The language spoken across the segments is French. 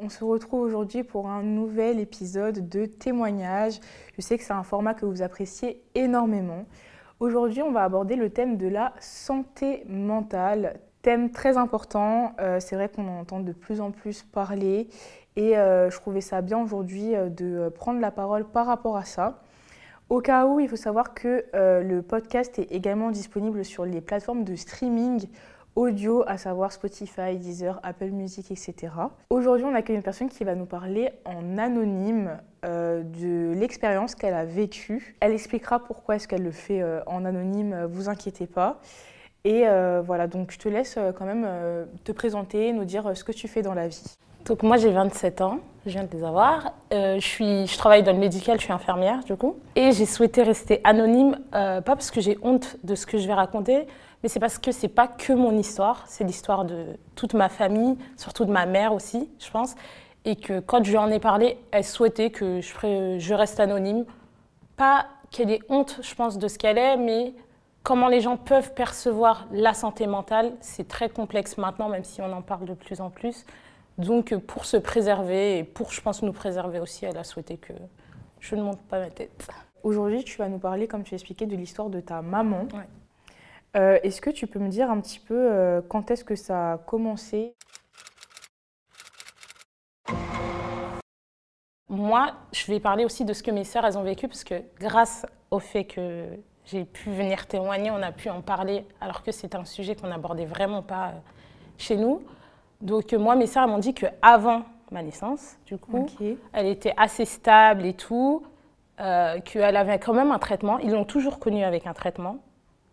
on se retrouve aujourd'hui pour un nouvel épisode de témoignage. Je sais que c'est un format que vous appréciez énormément. Aujourd'hui, on va aborder le thème de la santé mentale. Thème très important, euh, c'est vrai qu'on en entend de plus en plus parler et euh, je trouvais ça bien aujourd'hui euh, de prendre la parole par rapport à ça. Au cas où, il faut savoir que le podcast est également disponible sur les plateformes de streaming audio, à savoir Spotify, Deezer, Apple Music, etc. Aujourd'hui, on accueille une personne qui va nous parler en anonyme euh, de l'expérience qu'elle a vécue. Elle expliquera pourquoi est-ce qu'elle le fait euh, en anonyme, euh, vous inquiétez pas. Et voilà, donc je te laisse quand même te présenter, nous dire ce que tu fais dans la vie. Donc moi j'ai 27 ans, je viens de les avoir. je, suis, je travaille dans le médical, je suis infirmière du coup. Et j'ai souhaité rester anonyme, pas parce que j'ai honte de ce que je vais raconter, mais c'est parce que c'est pas que mon histoire, c'est l'histoire de toute ma famille, surtout de ma mère aussi, je pense. Et que quand je lui en ai parlé, elle souhaitait que je, je reste anonyme. Pas qu'elle ait honte, je pense, de ce qu'elle est, mais comment les gens peuvent percevoir la santé mentale, c'est très complexe maintenant, même si on en parle de plus en plus. Donc, pour se préserver et pour, je pense, nous préserver aussi, elle a souhaité que je ne monte pas ma tête. Aujourd'hui, tu vas nous parler, comme tu expliquais, de l'histoire de ta maman. Euh, est-ce que tu peux me dire un petit peu euh, quand est-ce que ça a commencé? Moi, je vais parler aussi de ce que mes sœurs elles ont vécu parce que grâce au fait que j'ai pu venir témoigner, on a pu en parler alors que c'est un sujet qu'on n'abordait vraiment pas euh, chez nous. Donc moi, mes sœurs m'ont dit que avant ma naissance, du coup, elle était assez stable et tout, qu'elle avait quand même un traitement. Ils l'ont toujours connue avec un traitement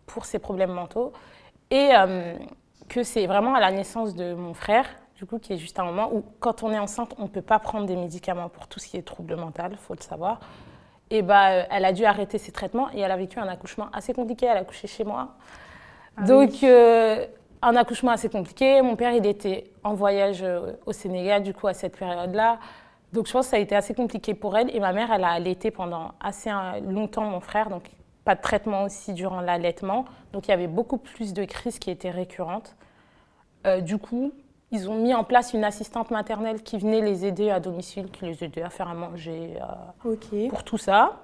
pour ses problèmes mentaux. Et euh, que c'est vraiment à la naissance de mon frère, du coup, qui est juste un moment où, quand on est enceinte, on ne peut pas prendre des médicaments pour tout ce qui est trouble mental, il faut le savoir. Et bah, euh, elle a dû arrêter ses traitements et elle a vécu un accouchement assez compliqué. Elle a accouché chez moi. Ah Donc, euh, un accouchement assez compliqué. Mon père, il était en voyage au Sénégal, du coup, à cette période-là. Donc, je pense que ça a été assez compliqué pour elle. Et ma mère, elle a allaité pendant assez longtemps mon frère. Donc, pas de traitement aussi durant l'allaitement. Donc il y avait beaucoup plus de crises qui étaient récurrentes. Euh, du coup, ils ont mis en place une assistante maternelle qui venait les aider à domicile, qui les aidait à faire à manger, euh, pour tout ça.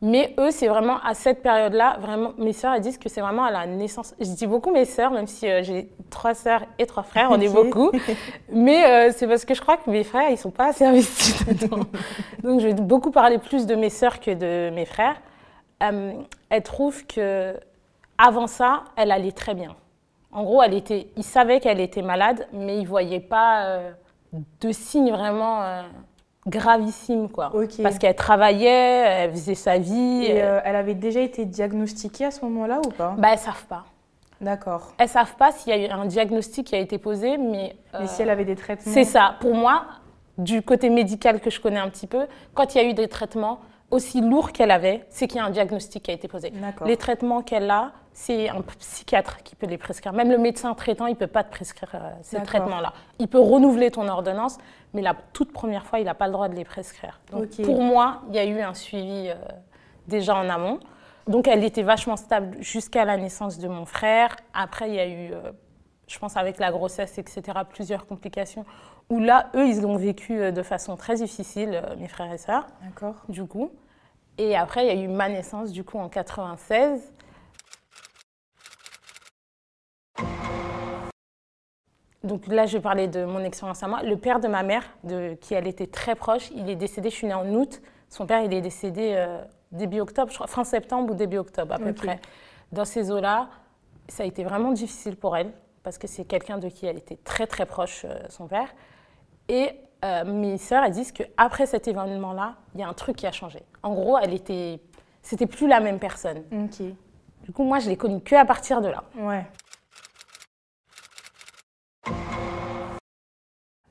Mais eux, c'est vraiment à cette période-là, vraiment, mes sœurs, elles disent que c'est vraiment à la naissance. Je dis beaucoup mes sœurs, même si euh, j'ai trois sœurs et trois frères, on est beaucoup. Mais c'est parce que je crois que mes frères, ils sont pas assez investis dedans. Donc je vais beaucoup parler plus de mes sœurs que de mes frères. Euh, elle trouve que avant ça, elle allait très bien. En gros, elle était, il savait qu'elle était malade, mais il voyait pas euh, de signes vraiment euh, gravissimes, quoi. Parce qu'elle travaillait, elle faisait sa vie. Et elle avait déjà été diagnostiquée à ce moment-là ou pas? Bah, elles savent pas. D'accord. Elles savent pas s'il y a eu un diagnostic qui a été posé, mais. mais si elle avait des traitements. C'est ça. Pour moi, du côté médical que je connais un petit peu, quand il y a eu des traitements, aussi lourd qu'elle avait, c'est qu'il y a un diagnostic qui a été posé. Les traitements qu'elle a, c'est un psychiatre qui peut les prescrire. Même le médecin traitant, il ne peut pas te prescrire euh, ces traitements-là. Il peut renouveler ton ordonnance, mais la toute première fois, il n'a pas le droit de les prescrire. Donc, Pour moi, il y a eu un suivi euh, déjà en amont. Donc, elle était vachement stable jusqu'à la naissance de mon frère. Après, il y a eu, euh, je pense, avec la grossesse, etc., plusieurs complications où là, eux, ils l'ont vécu de façon très difficile, mes frères et sœurs. D'accord. Du coup. Et après, il y a eu ma naissance, du coup, en 96. Donc là, je vais parler de mon expérience à moi. Le père de ma mère, de qui elle était très proche, il est décédé, je suis née en août. Son père, il est décédé euh, début octobre, je crois, fin septembre ou début octobre à peu près. Dans ces eaux-là, ça a été vraiment difficile pour elle, parce que c'est quelqu'un de qui elle était très très proche, euh, son père. Et euh, mes sœurs, elles disent qu'après cet événement-là, il y a un truc qui a changé. En gros, elle était, c'était plus la même personne. Du coup, moi, je l'ai connue que à partir de là. Ouais.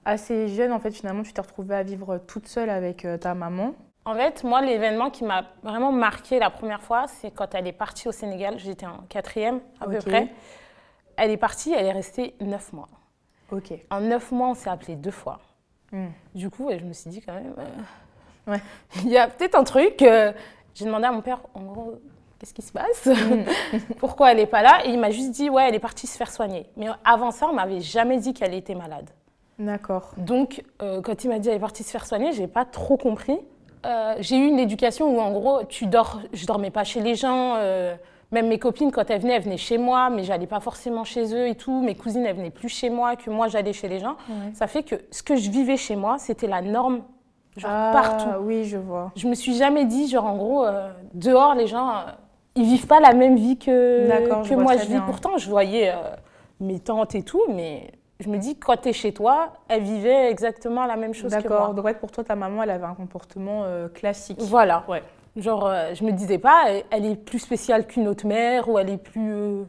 Assez jeune, en fait, finalement, tu t'es retrouvée à vivre toute seule avec euh, ta maman. En fait, moi, l'événement qui m'a vraiment marqué la première fois, c'est quand elle est partie au Sénégal. J'étais en quatrième, à peu près. Elle est partie, elle est restée neuf mois. Ok. En neuf mois, on s'est appelé deux fois. Hmm. Du coup, je me suis dit quand même, euh, il y a peut-être un truc. Euh, j'ai demandé à mon père, en gros, qu'est-ce qui se passe hmm. Pourquoi elle n'est pas là? Et il m'a juste dit, ouais, elle est partie se faire soigner. Mais avant ça, on m'avait jamais dit qu'elle était malade. D'accord. Donc, euh, quand il m'a dit elle est partie se faire soigner, j'ai pas trop compris. Euh, j'ai eu une éducation où, en gros, tu dors. Je dormais pas chez les gens. Même mes copines, quand elles venaient, elles venaient chez moi, mais j'allais pas forcément chez eux et tout. Mes cousines, elles venaient plus chez moi que moi, j'allais chez les gens. Ouais. Ça fait que ce que je vivais chez moi, c'était la norme, genre Ah, partout. Oui, je vois. Je me suis jamais dit, genre, en gros, euh, dehors, les gens, euh, ils vivent pas la même vie que, D'accord, je que moi je vis. bien. Pourtant, je voyais euh, mes tantes et tout, mais je me dis, quand tu es chez toi, elles vivaient exactement la même chose que D'accord. moi. Donc, ouais, pour toi, ta maman, elle avait un comportement euh, classique. Voilà. Ouais. Genre, euh, je me disais pas, elle- est plus spéciale qu'une autre mère ou elle est plus. euh,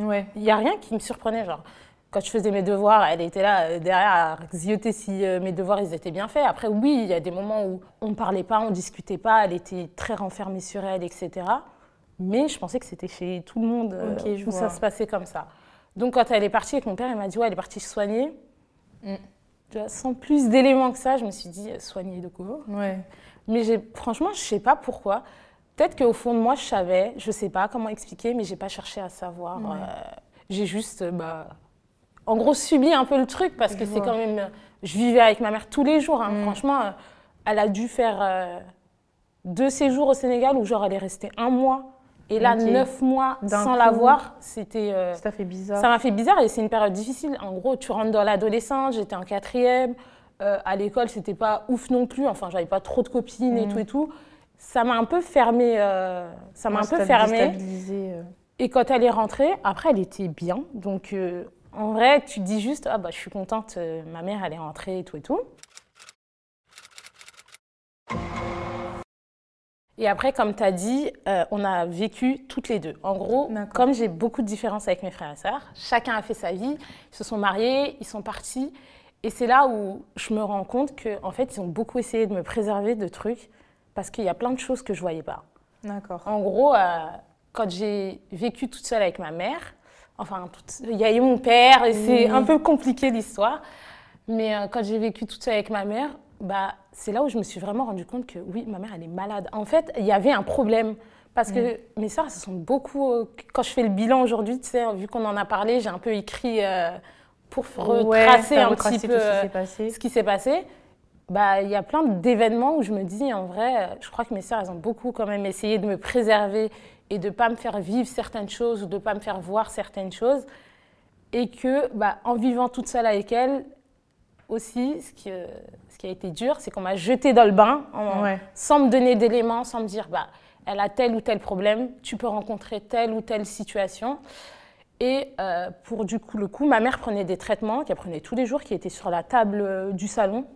Ouais. Il n'y a rien qui me surprenait. Genre, quand je faisais mes devoirs, elle était là euh, derrière à zioter si mes devoirs ils étaient bien faits. Après, oui, il y a des moments où on ne parlait pas, on ne discutait pas, elle était très renfermée sur elle, etc. Mais je pensais que c'était chez tout le monde euh, je où vois. ça se passait comme ça. Donc, quand elle est partie avec mon père, il m'a dit Ouais, elle est partie se soigner. Mm. Sans plus d'éléments que ça, je me suis dit Soigner de quoi Ouais. Mais franchement, je sais pas pourquoi. Peut-être qu'au fond de moi, je savais, je sais pas comment expliquer, mais j'ai pas cherché à savoir. Ouais. Euh, j'ai juste, euh, bah, en gros, subi un peu le truc parce que Je c'est quand même. Je vivais avec ma mère tous les jours. hein. Mm. Franchement, euh, elle a dû faire euh, deux séjours au Sénégal où, genre, elle est restée un mois. Et là, neuf mois sans la voir, c'était. euh, Ça fait bizarre. ça m'a fait bizarre et c'est une période difficile. En gros, tu rentres dans l'adolescence, j'étais en quatrième. Euh, à l'école, c'était pas ouf non plus. Enfin, j'avais pas trop de copines et Mhm. tout et tout. Ça m'a un peu fermé. euh, ça m'a un peu fermé. euh. Et quand elle est rentrée, après, elle était bien. Donc, en vrai, tu te dis juste, ah bah, je suis contente, ma mère, elle est rentrée et tout et tout. Et après, comme tu as dit, on a vécu toutes les deux. En gros, comme j'ai beaucoup de différences avec mes frères et sœurs, chacun a fait sa vie, ils se sont mariés, ils sont partis. Et c'est là où je me rends compte qu'en en fait, ils ont beaucoup essayé de me préserver de trucs parce qu'il y a plein de choses que je voyais pas. D'accord. En gros, euh, quand j'ai vécu toute seule avec ma mère, enfin, toute- il y a eu mon père, et c'est Oui. un peu compliqué l'histoire, mais euh, quand j'ai vécu toute seule avec ma mère, bah, c'est là où je me suis vraiment rendu compte que oui, ma mère, elle est malade. En fait, il y avait un problème. Parce que mes soeurs, se sont beaucoup. euh, Quand je fais le bilan aujourd'hui, tu sais, vu qu'on en a parlé, j'ai un peu écrit euh, pour retracer un petit peu ce qui euh, s'est passé. ce qui s'est passé. Bah, il y a plein d'événements où je me dis, en vrai, euh, je crois que mes sœurs, elles ont beaucoup quand même essayé de me préserver et de ne pas me faire vivre certaines choses ou de ne pas me faire voir certaines choses. Et que, bah, en vivant toute seule avec elles, aussi, ce qui, euh, ce qui a été dur, c'est qu'on m'a jetée dans le bain en- Ouais. sans me donner d'éléments, sans me dire, bah, elle a tel ou tel problème, tu peux rencontrer telle ou telle situation. Et euh, pour du coup, le coup, ma mère prenait des traitements qu'elle prenait tous les jours, qui étaient sur la table euh, du salon,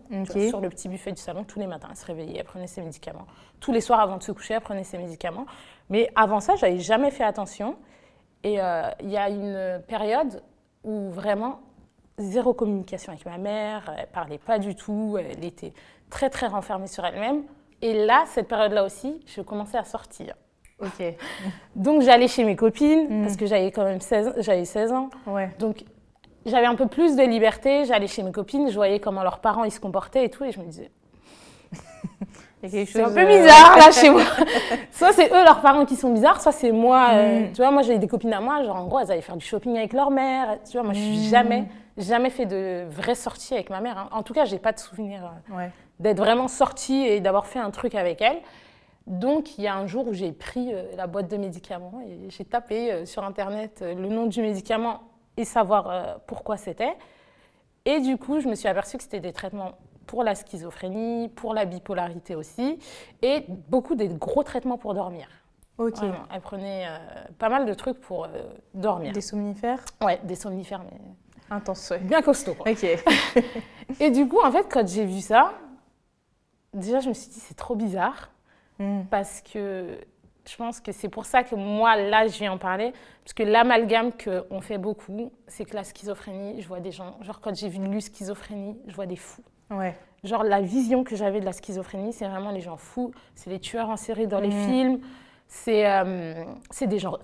sur le petit buffet du salon, tous les matins. Elle se réveillait, elle prenait ses médicaments. Tous les soirs avant de se coucher, elle prenait ses médicaments. Mais avant ça, j'avais jamais fait attention. Et euh, il y a une période où vraiment zéro communication avec ma mère, elle parlait pas du tout, elle était très très renfermée sur elle-même. Et là, cette période-là aussi, je commençais à sortir. Donc j'allais chez mes copines, Mm. parce que j'avais quand même 16, j'avais 16 ans. Ouais. Donc j'avais un peu plus de liberté, j'allais chez mes copines, je voyais comment leurs parents ils se comportaient et tout, et je me disais, c'est un peu bizarre là chez moi. soit c'est eux leurs parents qui sont bizarres, soit c'est moi. euh, Mm. tu vois, moi j'ai des copines à moi, genre en gros elles allaient faire du shopping avec leur mère. Tu vois, moi je suis jamais, jamais fait de vraies sorties avec ma mère. hein. En tout cas, j'ai pas de souvenir euh, Ouais. d'être vraiment sortie et d'avoir fait un truc avec elle. Donc, il y a un jour où j'ai pris euh, la boîte de médicaments et j'ai tapé euh, sur Internet euh, le nom du médicament et savoir pourquoi c'était. Et du coup, je me suis aperçue que c'était des traitements pour la schizophrénie, pour la bipolarité aussi, et beaucoup des gros traitements pour dormir. Ok. Vraiment, elle prenait pas mal de trucs pour dormir. Des somnifères? Ouais, des somnifères, mais Intense, ouais. bien costauds. quoi. Ok. Et du coup, en fait, quand j'ai vu ça, déjà, je me suis dit, c'est trop bizarre. Mm. parce que je pense que c'est pour ça que moi, là, je viens en parler. Parce que l'amalgame qu'on fait beaucoup, c'est que la schizophrénie, je vois des gens, genre quand j'ai vu lu schizophrénie, je vois des fous. Ouais. Genre la vision que j'avais de la schizophrénie, c'est vraiment les gens fous, c'est les tueurs en série dans les Mhm. films, c'est euh, des gens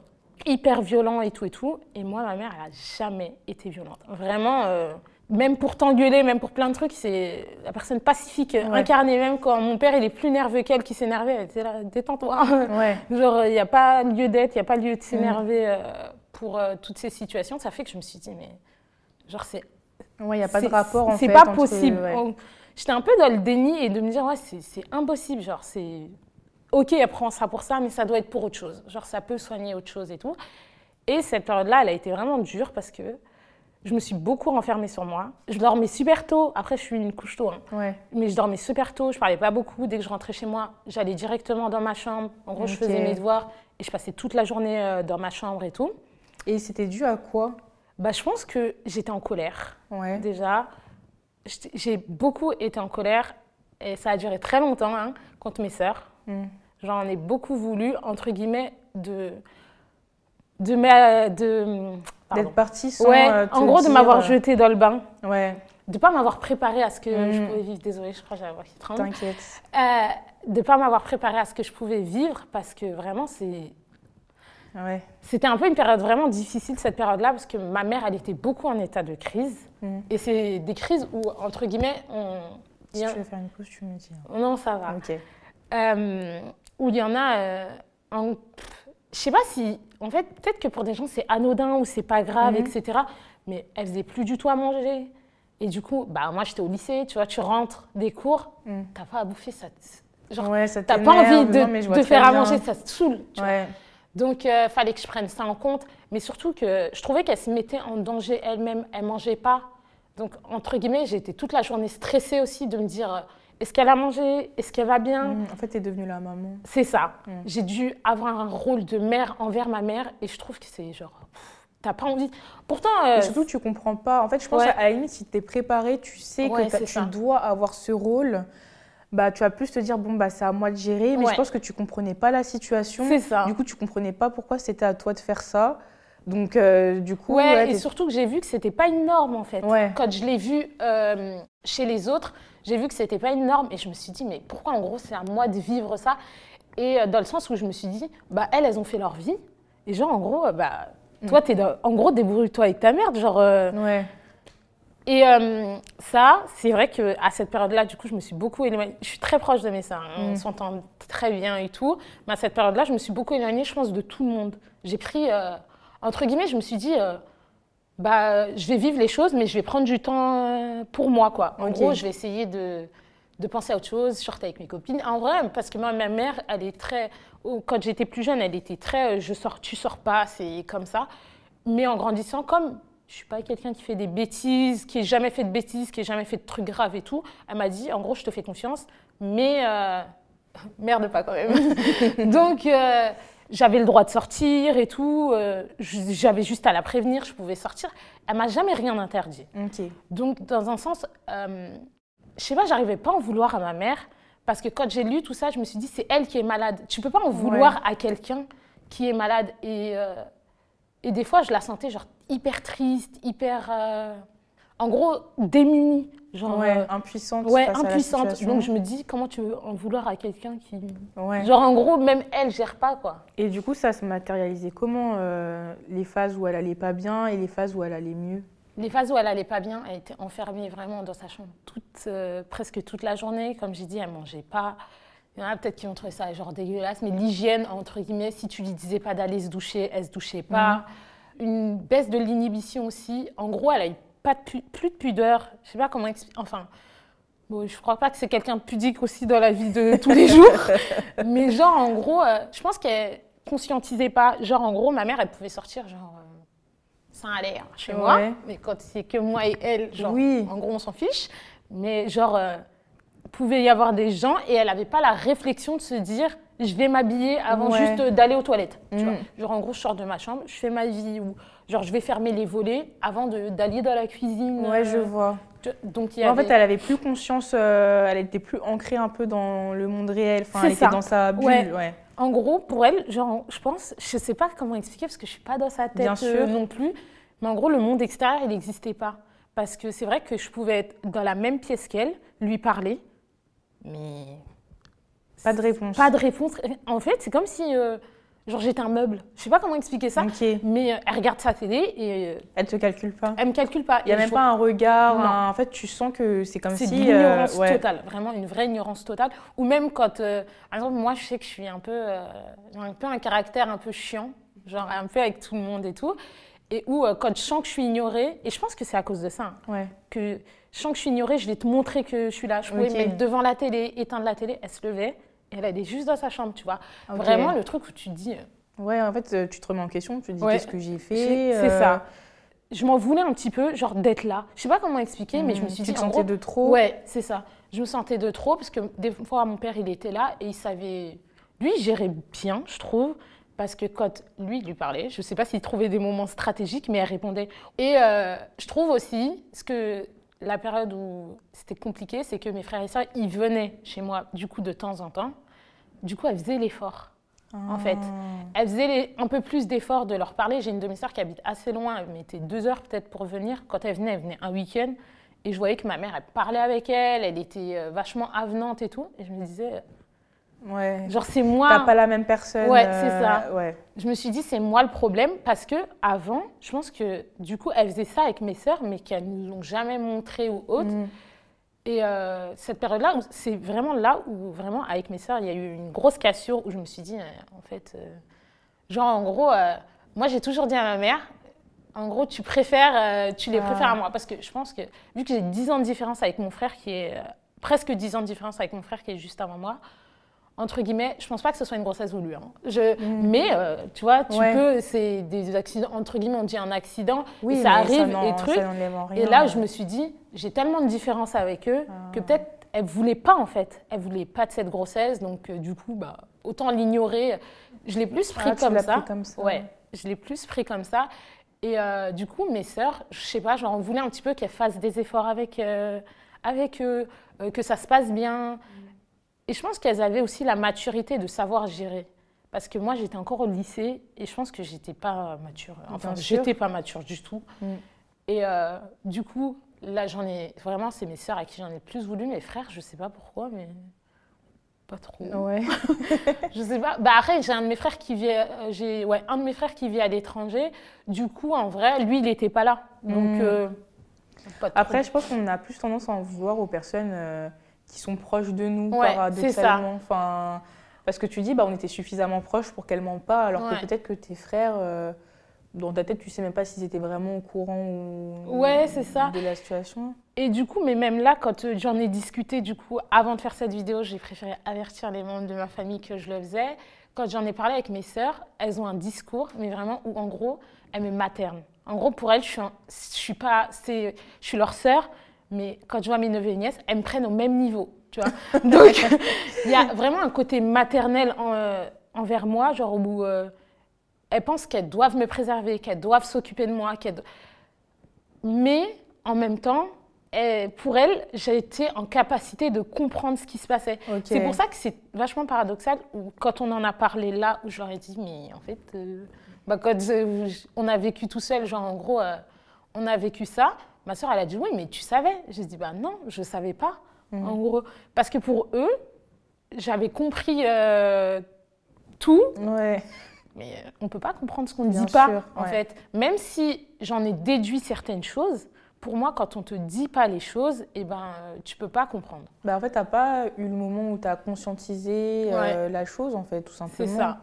hyper violents et tout et tout. Et moi, ma mère, elle a jamais été violente. Vraiment, euh, même pour t'engueuler, même pour plein de trucs, c'est la personne pacifique Ouais. incarnée. Même quand mon père, il est plus nerveux qu'elle qui s'énervait, elle était là, détends-toi. Ouais. Genre, il n'y a pas lieu d'être, il n'y a pas lieu Mm. de s'énerver euh, pour euh, toutes ces situations. Ça fait que je me suis dit, mais genre, c'est Ouais, il n'y a pas de rapport en fait. C'est pas possible. ouais. J'étais un peu dans le déni et de me dire, ouais, c'est c'est impossible. Genre, c'est. Ok, elle prend ça pour ça, mais ça doit être pour autre chose. Genre, ça peut soigner autre chose et tout. Et cette période-là, elle a été vraiment dure parce que je me suis beaucoup renfermée sur moi. Je dormais super tôt. Après, je suis une couche tôt. hein. Ouais. Mais je dormais super tôt, je parlais pas beaucoup. Dès que je rentrais chez moi, j'allais directement dans ma chambre. En gros, je faisais mes devoirs et je passais toute la journée euh, dans ma chambre et tout. Et c'était dû à quoi? Bah, je pense que j'étais en colère Ouais. déjà. J'ai beaucoup été en colère et ça a duré très longtemps hein, contre mes sœurs. Mm. J'en ai beaucoup voulu, entre guillemets, de. de. ma- de. D'être parti sans. Ouais, euh, te en gros, de m'avoir euh, jeté dans le bain. Ouais, De pas m'avoir préparé à ce que je Mm. pouvais vivre. Désolée, je crois que j'avais la voix qui tremble. t'inquiète. Euh, de pas m'avoir préparé à ce que je pouvais vivre parce que vraiment c'est Ouais. c'était un peu une période vraiment difficile cette période-là parce que ma mère elle était beaucoup en état de crise Mm. et c'est des crises où entre guillemets on Si a- tu veux faire une pause, tu me dis. hein. non ça va Ok. Euh, où il y en a euh, en- je sais pas si en fait peut-être que pour des gens c'est anodin ou c'est pas grave Mhm. etc mais elle faisait plus du tout à manger et du coup bah moi j'étais au lycée tu vois tu rentres des cours Mm. t'as pas à bouffer ça te- genre ouais, ça T'as pas envie de, Non, faire à manger, ça te saoule. tu vois. Donc, il fallait que je prenne ça en compte. Mais surtout que je trouvais qu'elle se mettait en danger elle-même. Elle mangeait pas. Donc, entre guillemets, j'étais toute la journée stressée aussi de me dire euh, est-ce qu'elle a mangé? Est-ce qu'elle va bien? Mm. En fait, t'es devenue la maman. C'est ça. Mm. J'ai dû avoir un rôle de mère envers ma mère. Et je trouve que c'est genre. T'as pas envie. Pourtant. euh, surtout, tu comprends pas. En fait, je pense Ouais. à la limite, si t'es préparé, tu sais Ouais, que tu ça. dois avoir ce rôle. Bah, tu vas plus te dire bon bah c'est à moi de gérer, mais Ouais. je pense que tu comprenais pas la situation. c'est ça. Du coup, tu comprenais pas pourquoi c'était à toi de faire ça. Donc, euh, du coup, Ouais, et surtout que j'ai vu que c'était pas une norme en fait. Quand je l'ai vu euh, chez les autres, j'ai vu que c'était pas une norme et je me suis dit mais pourquoi en gros c'est à moi de vivre ça? Et euh, dans le sens où je me suis dit bah elles elles ont fait leur vie et genre en gros euh, bah toi t'es dans- en gros débrouille-toi avec ta merde genre euh, ouais. et euh, ça c'est vrai que à cette période-là du coup je me suis beaucoup éloignée. Je suis très proche de mes sœurs, hein, on Mm. s'entend très bien et tout, mais à cette période-là je me suis beaucoup éloignée je pense de tout le monde. J'ai pris euh, entre guillemets je me suis dit bah, je vais vivre les choses, mais je vais prendre du temps euh, pour moi, quoi. En gros, je vais essayer de, de penser à autre chose, sortir avec mes copines. En vrai, parce que moi, ma mère, elle est très... oh, Quand j'étais plus jeune, elle était très... euh, Je sors, tu sors pas, c'est comme ça. Mais en grandissant, comme je suis pas quelqu'un qui fait des bêtises, qui n'a jamais fait de bêtises, qui n'a jamais fait de trucs graves et tout, elle m'a dit, en gros, je te fais confiance, mais... euh, Merde pas quand même. Donc, euh, j'avais le droit de sortir et tout. euh, j'avais juste à la prévenir, je pouvais sortir. Elle m'a jamais rien interdit. Donc, dans un sens, euh, je sais pas, j'arrivais pas à en vouloir à ma mère parce que quand j'ai lu tout ça, je me suis dit, c'est elle qui est malade. Tu peux pas en vouloir à quelqu'un qui est malade. Et, euh, et des fois, je la sentais genre hyper triste, hyper. En gros, démunie. Genre, Ouais, euh, impuissante. ouais, impuissante. Donc, je me dis, comment tu veux en vouloir à quelqu'un qui. Ouais. Genre, en gros, même elle gère pas, quoi. Et du coup, ça se matérialisait comment euh, les phases où elle allait pas bien et les phases où elle allait mieux? Les phases où elle allait pas bien, elle était enfermée vraiment dans sa chambre toute, euh, presque toute la journée. Comme j'ai dit, elle mangeait pas. Il y en a peut-être qui ont trouvé ça genre dégueulasse, mais l'hygiène, entre guillemets, si tu lui disais pas d'aller se doucher, elle se douchait pas. Une baisse de l'inhibition aussi. En gros, elle a eu pas de pu- plus de pudeur. Je sais pas comment expliquer. Enfin, bon, je crois pas que c'est quelqu'un de pudique aussi dans la vie de tous les jours. mais genre, en gros, euh, je pense qu'elle conscientisait pas. Genre, en gros, ma mère, elle pouvait sortir, genre. euh, ça allait hein, chez moi, mais quand c'est que moi et elle, genre, Oui. en gros, on s'en fiche. Mais genre, euh, pouvait y avoir des gens et elle n'avait pas la réflexion de se dire, je vais m'habiller avant Ouais. juste d'aller aux toilettes. tu Mm. vois. Genre, en gros, je sors de ma chambre, je fais ma vie ou genre, je vais fermer les volets avant d'aller dans la cuisine. Ouais, je euh, vois. Donc, il y En fait, elle avait plus conscience, euh, elle était plus ancrée un peu dans le monde réel. Enfin, elle était dans sa bulle. Ouais. Ouais. En gros, pour elle, genre, je pense, je sais pas comment expliquer parce que je suis pas dans sa tête Bien euh, non plus, mais en gros, le monde extérieur, il n'existait pas. Parce que c'est vrai que je pouvais être dans la même pièce qu'elle, lui parler, mais Pas de réponse. pas de réponse. En fait, c'est comme si, euh, genre, j'étais un meuble. Je sais pas comment expliquer ça, Ok. mais euh, elle regarde sa télé et euh, Elle te calcule pas. elle me calcule pas. Il y a même je pas un regard. Un- En fait, tu sens que c'est comme C'est si. de l'ignorance euh, ouais. totale, vraiment une vraie ignorance totale. Ou même quand, euh, par exemple, moi je sais que je suis un peu, euh, un peu un caractère un peu chiant, genre un peu avec tout le monde et tout. et où quand je sens que je suis ignorée, et je pense que c'est à cause de ça, hein, Ouais. que je sens que je suis ignorée, je vais te montrer que je suis là. Je pouvais Ok. me mettre devant la télé, éteindre la télé, elle se levait elle allait juste dans sa chambre, tu vois. Vraiment le truc où tu te dis, euh, Ouais, en fait, euh, tu te remets en question, tu te dis Ouais. qu'est-ce que j'ai fait. J'ai- c'est euh, ça. je m'en voulais un petit peu, genre d'être là. Je sais pas comment expliquer, mais je me hmm, suis tu dit, te en sentais gros, de trop. Ouais, c'est ça. Je me sentais de trop parce que des fois, mon père, il était là et il savait. Lui, il gérait bien, je trouve, parce que quand lui, il lui parlait, je ne sais pas s'il trouvait des moments stratégiques, mais elle répondait. Et euh, je trouve aussi, ce que la période où c'était compliqué, c'est que mes frères et sœurs, ils venaient chez moi, du coup, de temps en temps. Du coup, elles faisaient l'effort. en fait. Ah. Elles faisaient les- un peu plus d'efforts de leur parler. J'ai une de mes sœurs qui habite assez loin, elle mettait deux heures peut-être pour venir. Quand elle venait, elle venait un week-end. Et je voyais que ma mère, elle parlait avec elle, elle était euh, vachement avenante et tout. Et je me disais, Ouais. genre, c'est moi. T'as pas la même personne. Ouais, c'est ça. Ouais. Je me suis dit, c'est moi le problème parce que avant, je pense que du coup, elle faisait ça avec mes sœurs, mais qu'elles nous ont jamais montré ou autre. Mm. Et euh, cette période-là, c'est vraiment là où, vraiment, avec mes sœurs, il y a eu une grosse cassure où je me suis dit, euh, en fait, euh, genre, en gros, moi, j'ai toujours dit à ma mère, en gros, tu préfères, tu les Ah. préfères à moi. Parce que je pense que, vu que j'ai 10 ans de différence avec mon frère, qui est presque 10 ans de différence avec mon frère, qui est juste avant moi, entre guillemets, je pense pas que ce soit une grossesse voulue. hein. Je, Mm. Mais, euh, tu vois, tu Ouais. peux, c'est des accidents, entre guillemets, on dit un accident, Oui, ça arrive, n'en- et trucs. ça rien. Et là, je me suis dit, j'ai tellement de différence avec eux Ah. que peut-être elles ne voulaient pas, en fait. Elles ne voulaient pas de cette grossesse. Donc, euh, du coup, bah, autant l'ignorer. Je l'ai plus pris Ah, tu comme, ça. pris comme ça. Ouais, je l'ai plus pris comme ça. Et euh, du coup, mes sœurs, je sais pas, genre, on voulait un petit peu qu'elles fassent des efforts avec, avec eux, que ça se passe bien. Et je pense qu'elles avaient aussi la maturité de savoir gérer. Parce que moi, j'étais encore au lycée et je pense que j'étais pas mature. Enfin, j'étais pas mature du tout. Mm. Et euh, du coup, là, j'en ai vraiment, c'est mes sœurs à qui j'en ai le plus voulu. Mes frères, je sais pas pourquoi, mais pas trop. Ouais. Je sais pas. Bah après, j'ai un de mes frères qui vit, euh, j'ai ouais, un de mes frères qui vit à l'étranger. Du coup, en vrai, lui, il n'était pas là. Donc, Mm. euh, pas trop. Après, je pense qu'on a plus tendance à en vouloir aux personnes euh, qui sont proches de nous, Ouais, paradoxalement. Enfin, parce que tu dis, bah, on était suffisamment proches pour qu'elles mentent pas, alors Ouais. que peut-être que tes frères, euh, dans ta tête, tu sais même pas s'ils étaient vraiment au courant ou Ouais, c'est ça. de la situation. Et du coup, mais même là, quand euh, j'en ai discuté, du coup, avant de faire cette vidéo, j'ai préféré avertir les membres de ma famille que je le faisais. Quand j'en ai parlé avec mes sœurs, elles ont un discours, mais vraiment où, en gros, elles me maternent. En gros, pour elles, je suis, un- je suis pas, c'est, je suis leur sœur, mais quand je vois mes neveux et nièces, elles me prennent au même niveau, tu vois. Donc, il y a vraiment un côté maternel en- euh, envers moi, genre où euh, elles pensent qu'elles doivent me préserver, qu'elles doivent s'occuper de moi, do- mais en même temps, pour elles, j'ai été en capacité de comprendre ce qui se passait. C'est pour ça que c'est vachement paradoxal où, quand on en a parlé là, où je leur ai dit, mais en fait, euh, bah, quand euh, on a vécu tout seul, genre en gros, on a vécu ça, ma soeur, elle a dit, oui, mais tu savais. J'ai dit, bah non, je ne savais pas, Mhm. en gros. Parce que pour eux, j'avais compris euh, tout, Ouais. mais euh, on ne peut pas comprendre ce qu'on ne dit pas, en fait. Même si j'en ai déduit certaines choses, pour moi, quand on ne te dit pas les choses, eh ben, euh, tu peux pas comprendre. Bah, en fait, t'as pas eu le moment où tu as conscientisé euh, la chose, en fait, tout simplement. C'est ça.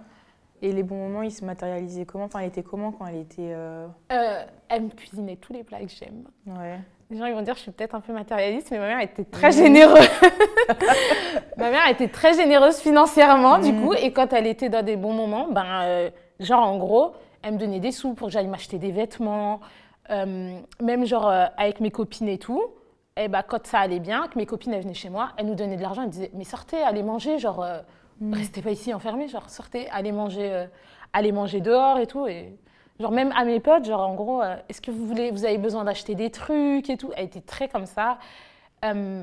Et les bons moments, ils se matérialisaient comment? Enfin, elle était comment quand elle était. euh, Euh, elle me cuisinait tous les plats que j'aime. Ouais. Les gens ils vont dire que je suis peut-être un peu matérialiste, mais ma mère était très généreuse. ma mère était très généreuse financièrement, du Mhm. coup, et quand elle était dans des bons moments, ben, euh, genre en gros, elle me donnait des sous pour que j'aille m'acheter des vêtements, même genre avec mes copines et tout. Et ben, quand ça allait bien, que mes copines elles venaient chez moi, elles nous donnaient de l'argent, elles disaient mais sortez, allez manger, genre euh, restez pas ici enfermés, genre sortez, allez manger, euh, allez manger dehors et tout. Et genre même à mes potes, genre en gros, euh, est-ce que vous voulez, vous avez besoin d'acheter des trucs et tout? Elle était très comme ça. Euh,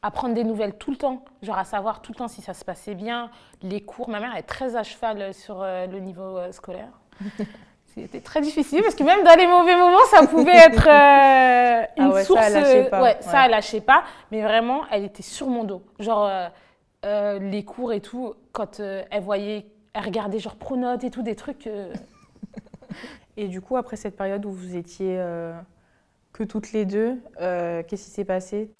à prendre des nouvelles tout le temps, genre à savoir tout le temps si ça se passait bien, les cours. Ma mère est très à cheval sur euh, le niveau scolaire. C'était très difficile parce que même dans les mauvais moments, ça pouvait être euh, une Ah ouais, ça, source. elle lâchait pas. ouais, ça, elle lâchait pas. Mais vraiment, elle était sur mon dos. Genre, euh, les cours et tout, quand euh, elle voyait, elle regardait genre pronote et tout, des trucs. euh, Et du coup, après cette période où vous étiez euh, que toutes les deux, euh, qu'est-ce qui s'est passé?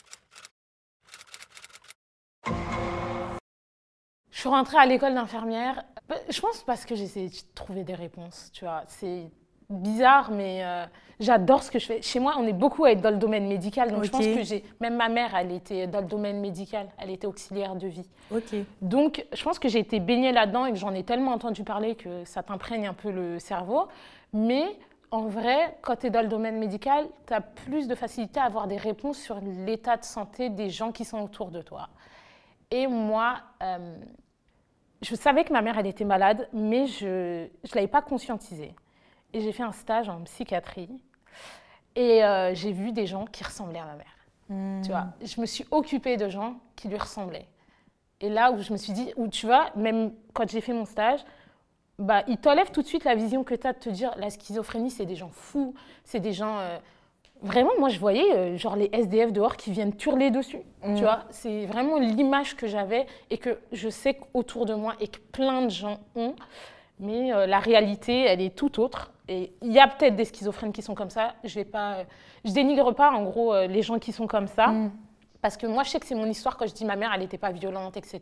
Je suis rentrée à l'école d'infirmière. Bah, Je pense parce que j'essayais de trouver des réponses, tu vois. C'est bizarre, mais euh, j'adore ce que je fais. Chez moi, on est beaucoup à être dans le domaine médical, donc je pense que j'ai. Même ma mère, elle était dans le domaine médical, elle était auxiliaire de vie. Ok. Donc, je pense que j'ai été baignée là-dedans et que j'en ai tellement entendu parler que ça t'imprègne un peu le cerveau. Mais en vrai, quand tu es dans le domaine médical, tu as plus de facilité à avoir des réponses sur l'état de santé des gens qui sont autour de toi. Et moi, euh, je savais que ma mère, elle était malade, mais je ne l'avais pas conscientisée. Et j'ai fait un stage en psychiatrie et euh, j'ai vu des gens qui ressemblaient à ma mère. Hmm. Tu vois, je me suis occupée de gens qui lui ressemblaient. Et là où je me suis dit, où tu vois, même quand j'ai fait mon stage, bah, il t'enlève tout de suite la vision que tu as de te dire la schizophrénie, c'est des gens fous, c'est des gens. euh, Vraiment, moi, je voyais euh, genre les SDF dehors qui viennent turler dessus. Mm. Tu vois, c'est vraiment l'image que j'avais et que je sais qu'autour de moi et que plein de gens ont. Mais euh, la réalité, elle est tout autre. Et il y a peut-être des schizophrènes qui sont comme ça. Je vais pas, euh, je dénigre pas en gros euh, les gens qui sont comme ça. Mm. Parce que moi, je sais que c'est mon histoire quand je dis ma mère, elle n'était pas violente, etc.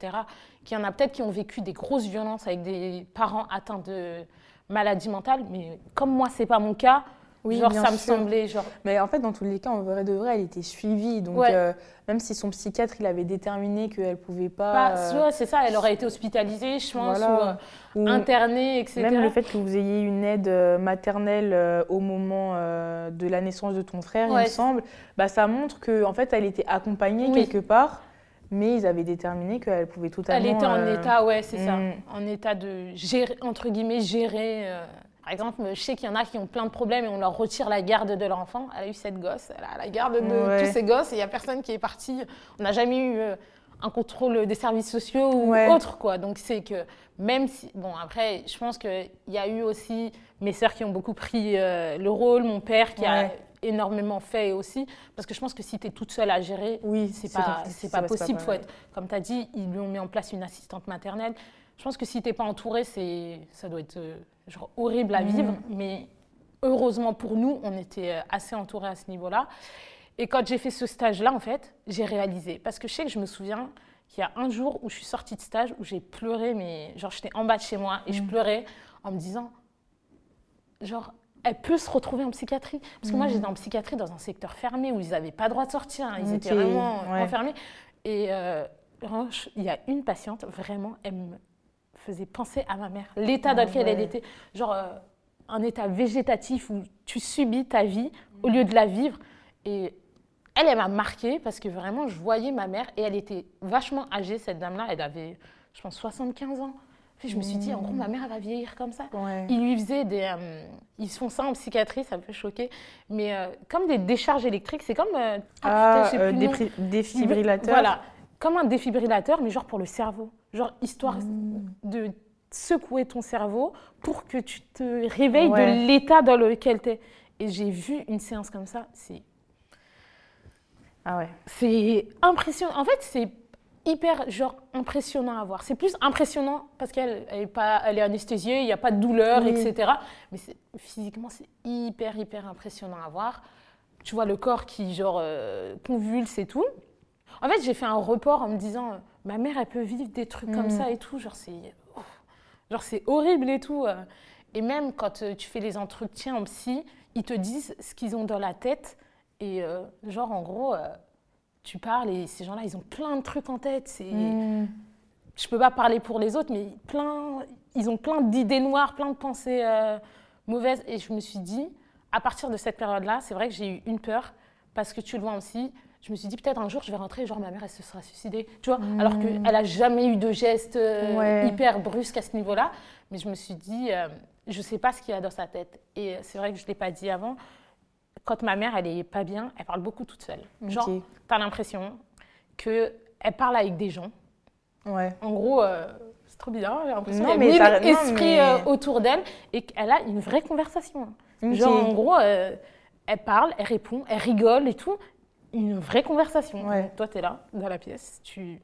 Qu'il y en a peut-être qui ont vécu des grosses violences avec des parents atteints de maladies mentales. Mais comme moi, c'est pas mon cas, Oui, genre bien ça me sûr. semblait genre. Mais en fait, dans tous les cas, en vrai de vrai, elle était suivie. Donc, Ouais. euh, même si son psychiatre, il avait déterminé qu'elle pouvait pas. Pas- euh, c'est ça, elle aurait été hospitalisée, je pense, voilà. ou ou euh, internée, etc. Même le fait que vous ayez une aide euh, maternelle au moment de la naissance de ton frère, il me semble, bah, ça montre que en fait, elle était accompagnée Oui. quelque part, mais ils avaient déterminé qu'elle pouvait totalement. Elle était en euh, état, ouais, c'est ça, mm. en état de gérer, entre guillemets, gérer. euh, Par exemple, je sais qu'il y en a qui ont plein de problèmes et on leur retire la garde de leur enfant. Elle a eu cette gosse, elle a la garde de Ouais. tous ces gosses et il n'y a personne qui est parti. On n'a jamais eu euh, un contrôle des services sociaux ou Ouais. autre, quoi. Donc c'est que même si. Bon, après, je pense qu'il y a eu aussi mes sœurs qui ont beaucoup pris euh, le rôle, mon père qui a énormément fait aussi. Parce que je pense que si tu es toute seule à gérer, Oui, c'est pas, c'est pas pas possible. Faut être, comme tu as dit, ils lui ont mis en place une assistante maternelle. Je pense que si tu n'es pas entouré, c'est, ça doit être euh, genre horrible à vivre. Mais heureusement pour nous, on était euh, assez entourés à ce niveau-là. Et quand j'ai fait ce stage-là, en fait, j'ai réalisé. Parce que je sais que je me souviens qu'il y a un jour où je suis sortie de stage, où j'ai pleuré, mais genre j'étais en bas de chez moi et je Mhm. pleurais en me disant, genre, elle peut se retrouver en psychiatrie? Parce que moi, Mhm. j'étais en psychiatrie dans un secteur fermé où ils n'avaient pas le droit de sortir. hein. Ils étaient vraiment ouais. enfermés. Et euh, il y a une patiente, vraiment, elle me faisait penser à ma mère. L'état dans Ah lequel elle était, genre euh, un état végétatif où tu subis ta vie au lieu de la vivre. Et elle, elle m'a marquée parce que vraiment, je voyais ma mère et elle était vachement âgée, cette dame-là. Elle avait, je pense, 75 ans. Puis je me suis dit, en gros, ma mère, elle va vieillir comme ça. Ouais. Ils lui faisaient des. euh, ils font ça en psychiatrie, ça me fait choquer. Mais euh, comme des décharges électriques, c'est comme. euh, Ah, putain, je sais euh, plus le nom. dépri- défibrillateur. Voilà, comme un défibrillateur, mais genre pour le cerveau. Genre histoire Mmh. de secouer ton cerveau pour que tu te réveilles Ouais. de l'état dans lequel tu es. Et j'ai vu une séance comme ça, c'est Ah ouais. c'est impressionnant. En fait, c'est hyper genre impressionnant à voir. C'est plus impressionnant parce qu'elle elle est, pas, elle est anesthésiée, il n'y a pas de douleur, Oui. etc. Mais physiquement, c'est hyper, hyper impressionnant à voir. Tu vois le corps qui, genre, euh, convulse et tout. En fait, j'ai fait un report en me disant, ma mère, elle peut vivre des trucs comme Mm. ça et tout. Genre, c'est ouf. genre, c'est horrible et tout. euh. Et même quand euh, tu fais les entretiens en psy, ils te disent ce qu'ils ont dans la tête. Et euh, genre, en gros, euh, tu parles et ces gens-là, ils ont plein de trucs en tête. C'est, Mmh. Je peux pas parler pour les autres, mais plein, ils ont plein d'idées noires, plein de pensées euh, mauvaises. Et je me suis dit, à partir de cette période-là, c'est vrai que j'ai eu une peur, parce que tu le vois aussi, je me suis dit peut-être un jour je vais rentrer, genre ma mère elle se sera suicidée, tu vois, Mm. alors qu'elle a jamais eu de geste euh, Ouais. hyper brusque à ce niveau-là. Mais je me suis dit, euh, je sais pas ce qu'il y a dans sa tête. Et c'est vrai que je l'ai pas dit avant. Quand ma mère elle est pas bien, elle parle beaucoup toute seule. Genre, tu as l'impression que elle parle avec des gens. Ouais. En gros, euh, c'est trop bizarre, j'ai l'impression Non, qu'il y mais euh, autour d'elle et qu'elle a une vraie conversation. Genre, en gros, elle parle, elle répond, elle rigole et tout. Une vraie conversation. Ouais. Toi, tu es là, dans la pièce, tu...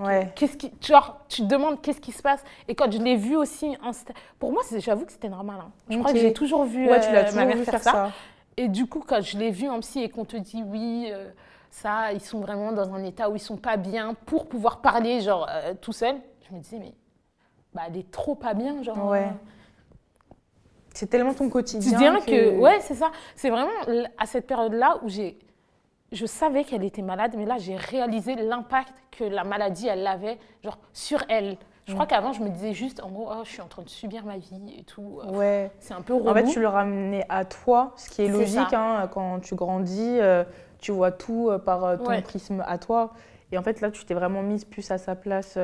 Ouais. Qu'est-ce qui, genre, tu te demandes qu'est-ce qui se passe. Et quand je l'ai vu aussi, en pour moi, j'avoue que c'était normal. hein. Je crois que j'ai toujours vu Ouais, tu euh, l'as ma toujours mère vu faire faire ça. ça. Et du coup, quand je l'ai vu en psy et qu'on te dit oui, euh, ça, ils sont vraiment dans un état où ils sont pas bien pour pouvoir parler, genre euh, tout seul, je me disais, mais bah, elle est trop pas bien, genre. Ouais. C'est tellement ton quotidien. quotidien que... ouais, c'est ça. C'est vraiment à cette période-là où j'ai je savais qu'elle était malade, mais là, j'ai réalisé l'impact que la maladie, elle avait, genre, sur elle. Je crois qu'avant, je me disais juste, en gros, oh, je suis en train de subir ma vie et tout. Ouais. C'est un peu relou. En fait, tu le ramenais à toi, ce qui est, logique. Hein, quand tu grandis, euh, tu vois tout euh, par euh, ton prisme à toi. Et en fait, là, tu t'es vraiment mise plus à sa place.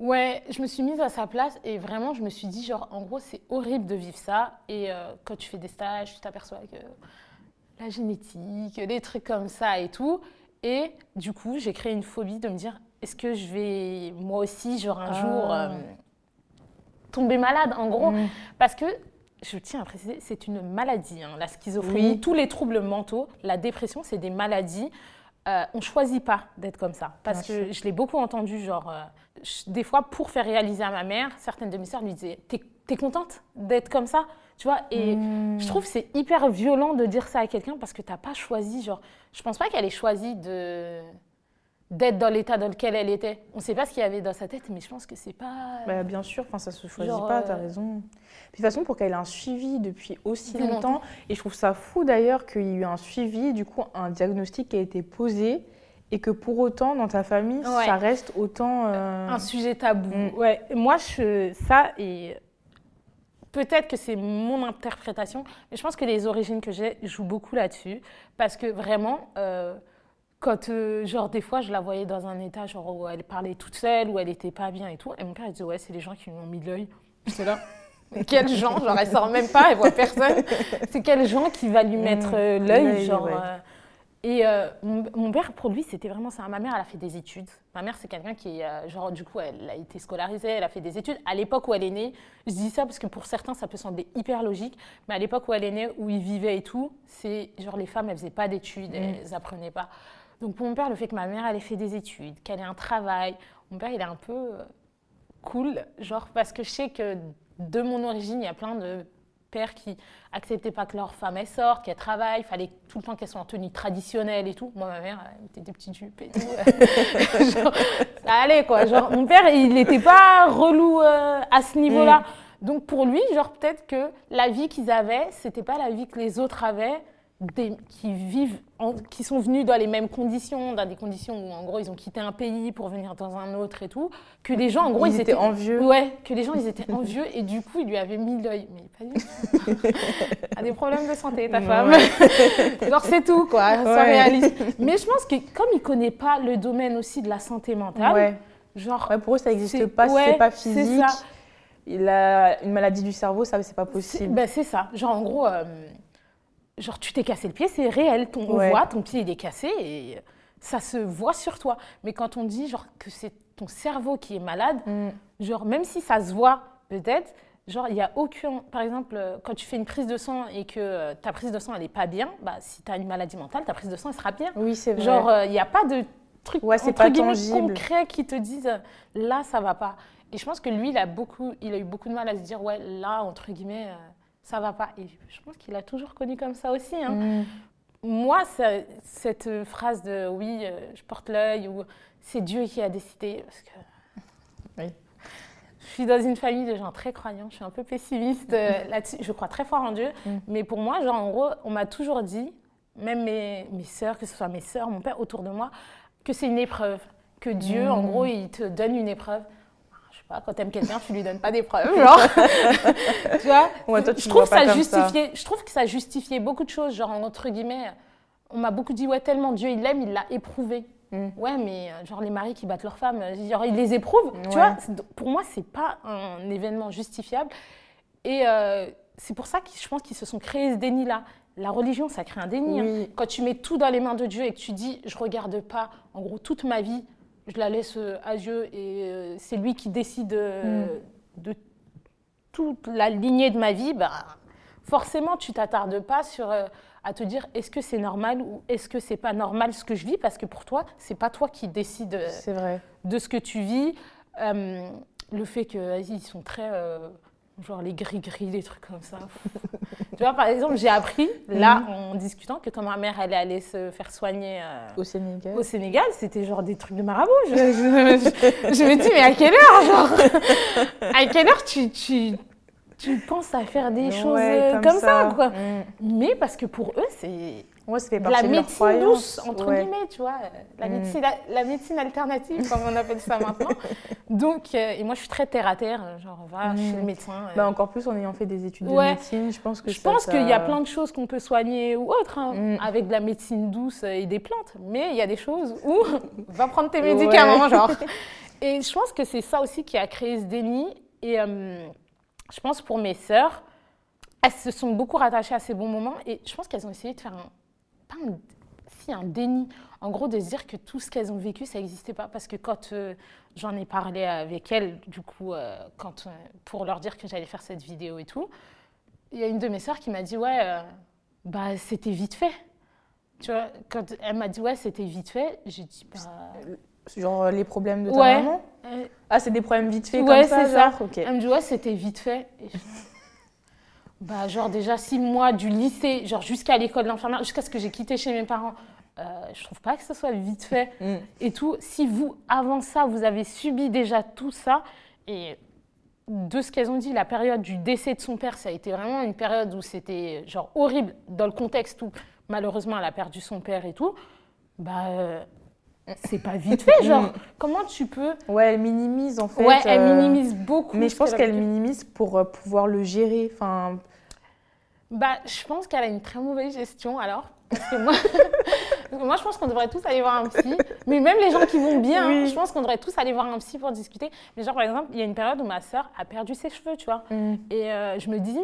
Ouais, je me suis mise à sa place et vraiment, je me suis dit, genre, en gros, c'est horrible de vivre ça. Et quand tu fais des stages, tu t'aperçois que la génétique, des trucs comme ça et tout. Et du coup, j'ai créé une phobie de me dire, est-ce que je vais moi aussi, genre un jour, ah. euh, tomber malade, en gros? Mm. Parce que, je tiens à préciser, c'est une maladie, hein, la schizophrénie, tous les troubles mentaux, la dépression, c'est des maladies. Euh, on ne choisit pas d'être comme ça. Parce que je l'ai beaucoup entendu, genre, euh, des fois, pour faire réaliser à ma mère, certaines de mes sœurs lui disaient T'es es contente d'être comme ça tu vois, et je trouve que c'est hyper violent de dire ça à quelqu'un parce que tu n'as pas choisi, genre, je pense pas qu'elle ait choisi de d'être dans l'état dans lequel elle était. On ne sait pas ce qu'il y avait dans sa tête, mais je pense que c'est pas. Bah, bien sûr, enfin ça se choisit pas, tu as euh, raison. de toute façon, pour qu'elle ait un suivi depuis aussi longtemps, et je trouve ça fou d'ailleurs qu'il y ait eu un suivi, du coup, un diagnostic qui a été posé, et que pour autant, dans ta famille, ça reste autant. Euh, un sujet tabou. Mm. Ouais, moi, je, ça, et Peut-être que c'est mon interprétation, mais je pense que les origines que j'ai jouent beaucoup là-dessus. Parce que vraiment, euh, quand, euh, genre, des fois, je la voyais dans un état genre, où elle parlait toute seule, où elle n'était pas bien et tout. Et mon père, il disait, ouais, c'est les gens qui lui ont mis l'œil. C'est là. quels gens Genre, elle sort même pas, elle voit personne. C'est quels gens qui va lui mettre euh, l'œil Genre. Et euh, mon, père, pour lui, c'était vraiment ça. Ma mère, elle a fait des études. Ma mère, c'est quelqu'un qui, genre, du coup, elle a été scolarisée, elle a fait des études. À l'époque où elle est née, je dis ça parce que pour certains, ça peut sembler hyper logique, mais à l'époque où elle est née, où ils vivaient et tout, c'est genre les femmes, elles faisaient pas d'études, mm. elles apprenaient pas. Donc pour mon père, le fait que ma mère, elle ait fait des études, qu'elle ait un travail, mon père, il est un peu euh, cool, genre, parce que je sais que de mon origine, il y a plein de pères qui acceptaient pas que leur femme elle sorte, qu'elle travaille, il fallait tout le temps qu'elle soit en tenue traditionnelle et tout. Moi, ma mère, elle mettait des petites jupes et tout. genre, ça allait quoi. Genre, mon père, il n'était pas relou euh, à ce niveau-là. Mm. Donc pour lui, genre peut-être que la vie qu'ils avaient, c'était pas la vie que les autres avaient qui vivent, qui sont venus dans les mêmes conditions, dans des conditions où en gros ils ont quitté un pays pour venir dans un autre et tout, que les gens en gros ils, étaient, envieux. Ouais, que les gens ils étaient envieux et du coup ils lui avaient mis l'œil. Mais pas du tout. a des problèmes de santé ta femme. Genre c'est tout quoi, ça réalise. Mais je pense que comme il connaît pas le domaine aussi de la santé mentale, genre pour eux ça n'existe pas, c'est pas physique. Il a une maladie du cerveau, ça c'est pas possible. Ben, c'est ça. Genre en gros. Euh, genre tu t'es cassé le pied, c'est réel. Ton, on voit, ton pied il est cassé et ça se voit sur toi. Mais quand on dit genre que c'est ton cerveau qui est malade, mm. genre même si ça se voit peut-être, genre il y a aucun, par exemple, quand tu fais une prise de sang et que euh, ta prise de sang elle est pas bien, bah si tu as une maladie mentale, ta prise de sang elle sera bien. Oui, c'est vrai. Genre euh, il n'y a pas de truc ouais, entre pas concret qui te disent là ça va pas. Et je pense que lui il a beaucoup, il a eu beaucoup de mal à se dire ouais là entre guillemets euh, ça va pas. Et je pense qu'il a toujours connu comme ça aussi. Hein. Mm. Moi, cette phrase de oui, euh, je porte l'œil ou c'est Dieu qui a décidé, parce que oui. je suis dans une famille de gens très croyants, je suis un peu pessimiste euh, là-dessus. Je crois très fort en Dieu, mm. mais pour moi, genre en gros, on m'a toujours dit, même mes, mes sœurs, que ce soit mes sœurs, mon père autour de moi, que c'est une épreuve, que Dieu, en mm. gros, il te donne une épreuve quand tu aimes quelqu'un, tu lui donnes pas des preuves, genre. tu vois je, trouve ça justifiait, je trouve que ça justifiait beaucoup de choses, genre entre guillemets, on m'a beaucoup dit ouais tellement Dieu il l'aime, il l'a éprouvé. Mm. Ouais, mais euh, genre les maris qui battent leurs femmes, euh, genre ils les éprouvent. Tu vois, pour moi c'est pas un événement justifiable. Et euh, c'est pour ça que je pense qu'ils se sont créés ce déni-là. La religion, ça crée un déni. Hein. Quand tu mets tout dans les mains de Dieu et que tu dis, je regarde pas, en gros, toute ma vie, je la laisse euh, à Dieu et euh, c'est lui qui décide euh, mm. de toute la lignée de ma vie, bah, forcément, tu t'attardes pas sur à te dire est-ce que c'est normal ou est-ce que c'est pas normal ce que je vis? Parce que pour toi, c'est pas toi qui décide vrai. de ce que tu vis. le fait qu'ils sont très genre les gris-gris, des trucs comme ça. tu vois, par exemple, j'ai appris, là, mhm. en discutant, que quand ma mère, elle allait se faire soigner euh, au Sénégal, au Sénégal c'était genre des trucs de marabout. Je, je, me dis, mais à quelle heure, genre? À quelle heure tu, tu, tu penses à faire des choses euh, comme, ça, quoi? Mm. Mais parce que pour eux, c'est Ouais, ça fait la médecine douce, entre guillemets, tu vois, la, mm. médecine, la, médecine alternative, comme on appelle ça maintenant. Donc, euh, et moi, je suis très terre à terre, genre, va mm. chez le médecin. Euh. Bah, encore plus en ayant fait des études de médecine, je pense que Je pense qu'il y a plein de choses qu'on peut soigner ou autre, hein, mm. avec de la médecine douce et des plantes, mais il y a des choses où va prendre tes médicaments, genre. Et je pense que c'est ça aussi qui a créé ce déni. Et euh, je pense pour mes sœurs, elles se sont beaucoup rattachées à ces bons moments et je pense qu'elles ont essayé de faire un pas un, si, un déni. En gros, de se dire que tout ce qu'elles ont vécu, ça n'existait pas. Parce que quand euh, j'en ai parlé avec elles, du coup, euh, quand, euh, pour leur dire que j'allais faire cette vidéo et tout, il y a une de mes sœurs qui m'a dit Ouais, bah, c'était vite fait. Tu vois, quand elle m'a dit Ouais, c'était vite fait, j'ai dit Bah. Genre les problèmes de ta maman? Ah, c'est des problèmes vite fait comme ça, genre? ça. Elle me dit Ouais, c'était vite fait. Bah, genre déjà six mois du lycée, genre jusqu'à l'école d'infirmière, jusqu'à ce que j'ai quitté chez mes parents. Euh, je trouve pas que ce soit vite fait mm. et tout. Si vous, avant ça, vous avez subi déjà tout ça, et de ce qu'elles ont dit, la période du décès de son père, ça a été vraiment une période où c'était genre horrible dans le contexte où malheureusement elle a perdu son père et tout. Bah, euh, c'est pas vite fait, genre. Mm. Comment tu peux. Ouais, elle minimise en fait. Ouais, elle euh, minimise beaucoup. Mais je pense qu'elle minimise pour euh, pouvoir le gérer. Enfin, bah, je pense qu'elle a une très mauvaise gestion alors. Parce que moi, moi je pense qu'on devrait tous aller voir un psy. Mais même les gens qui vont bien, je pense qu'on devrait tous aller voir un psy pour discuter. Mais genre, par exemple, il y a une période où ma sœur a perdu ses cheveux, tu vois. Mm. Et euh, je me dis.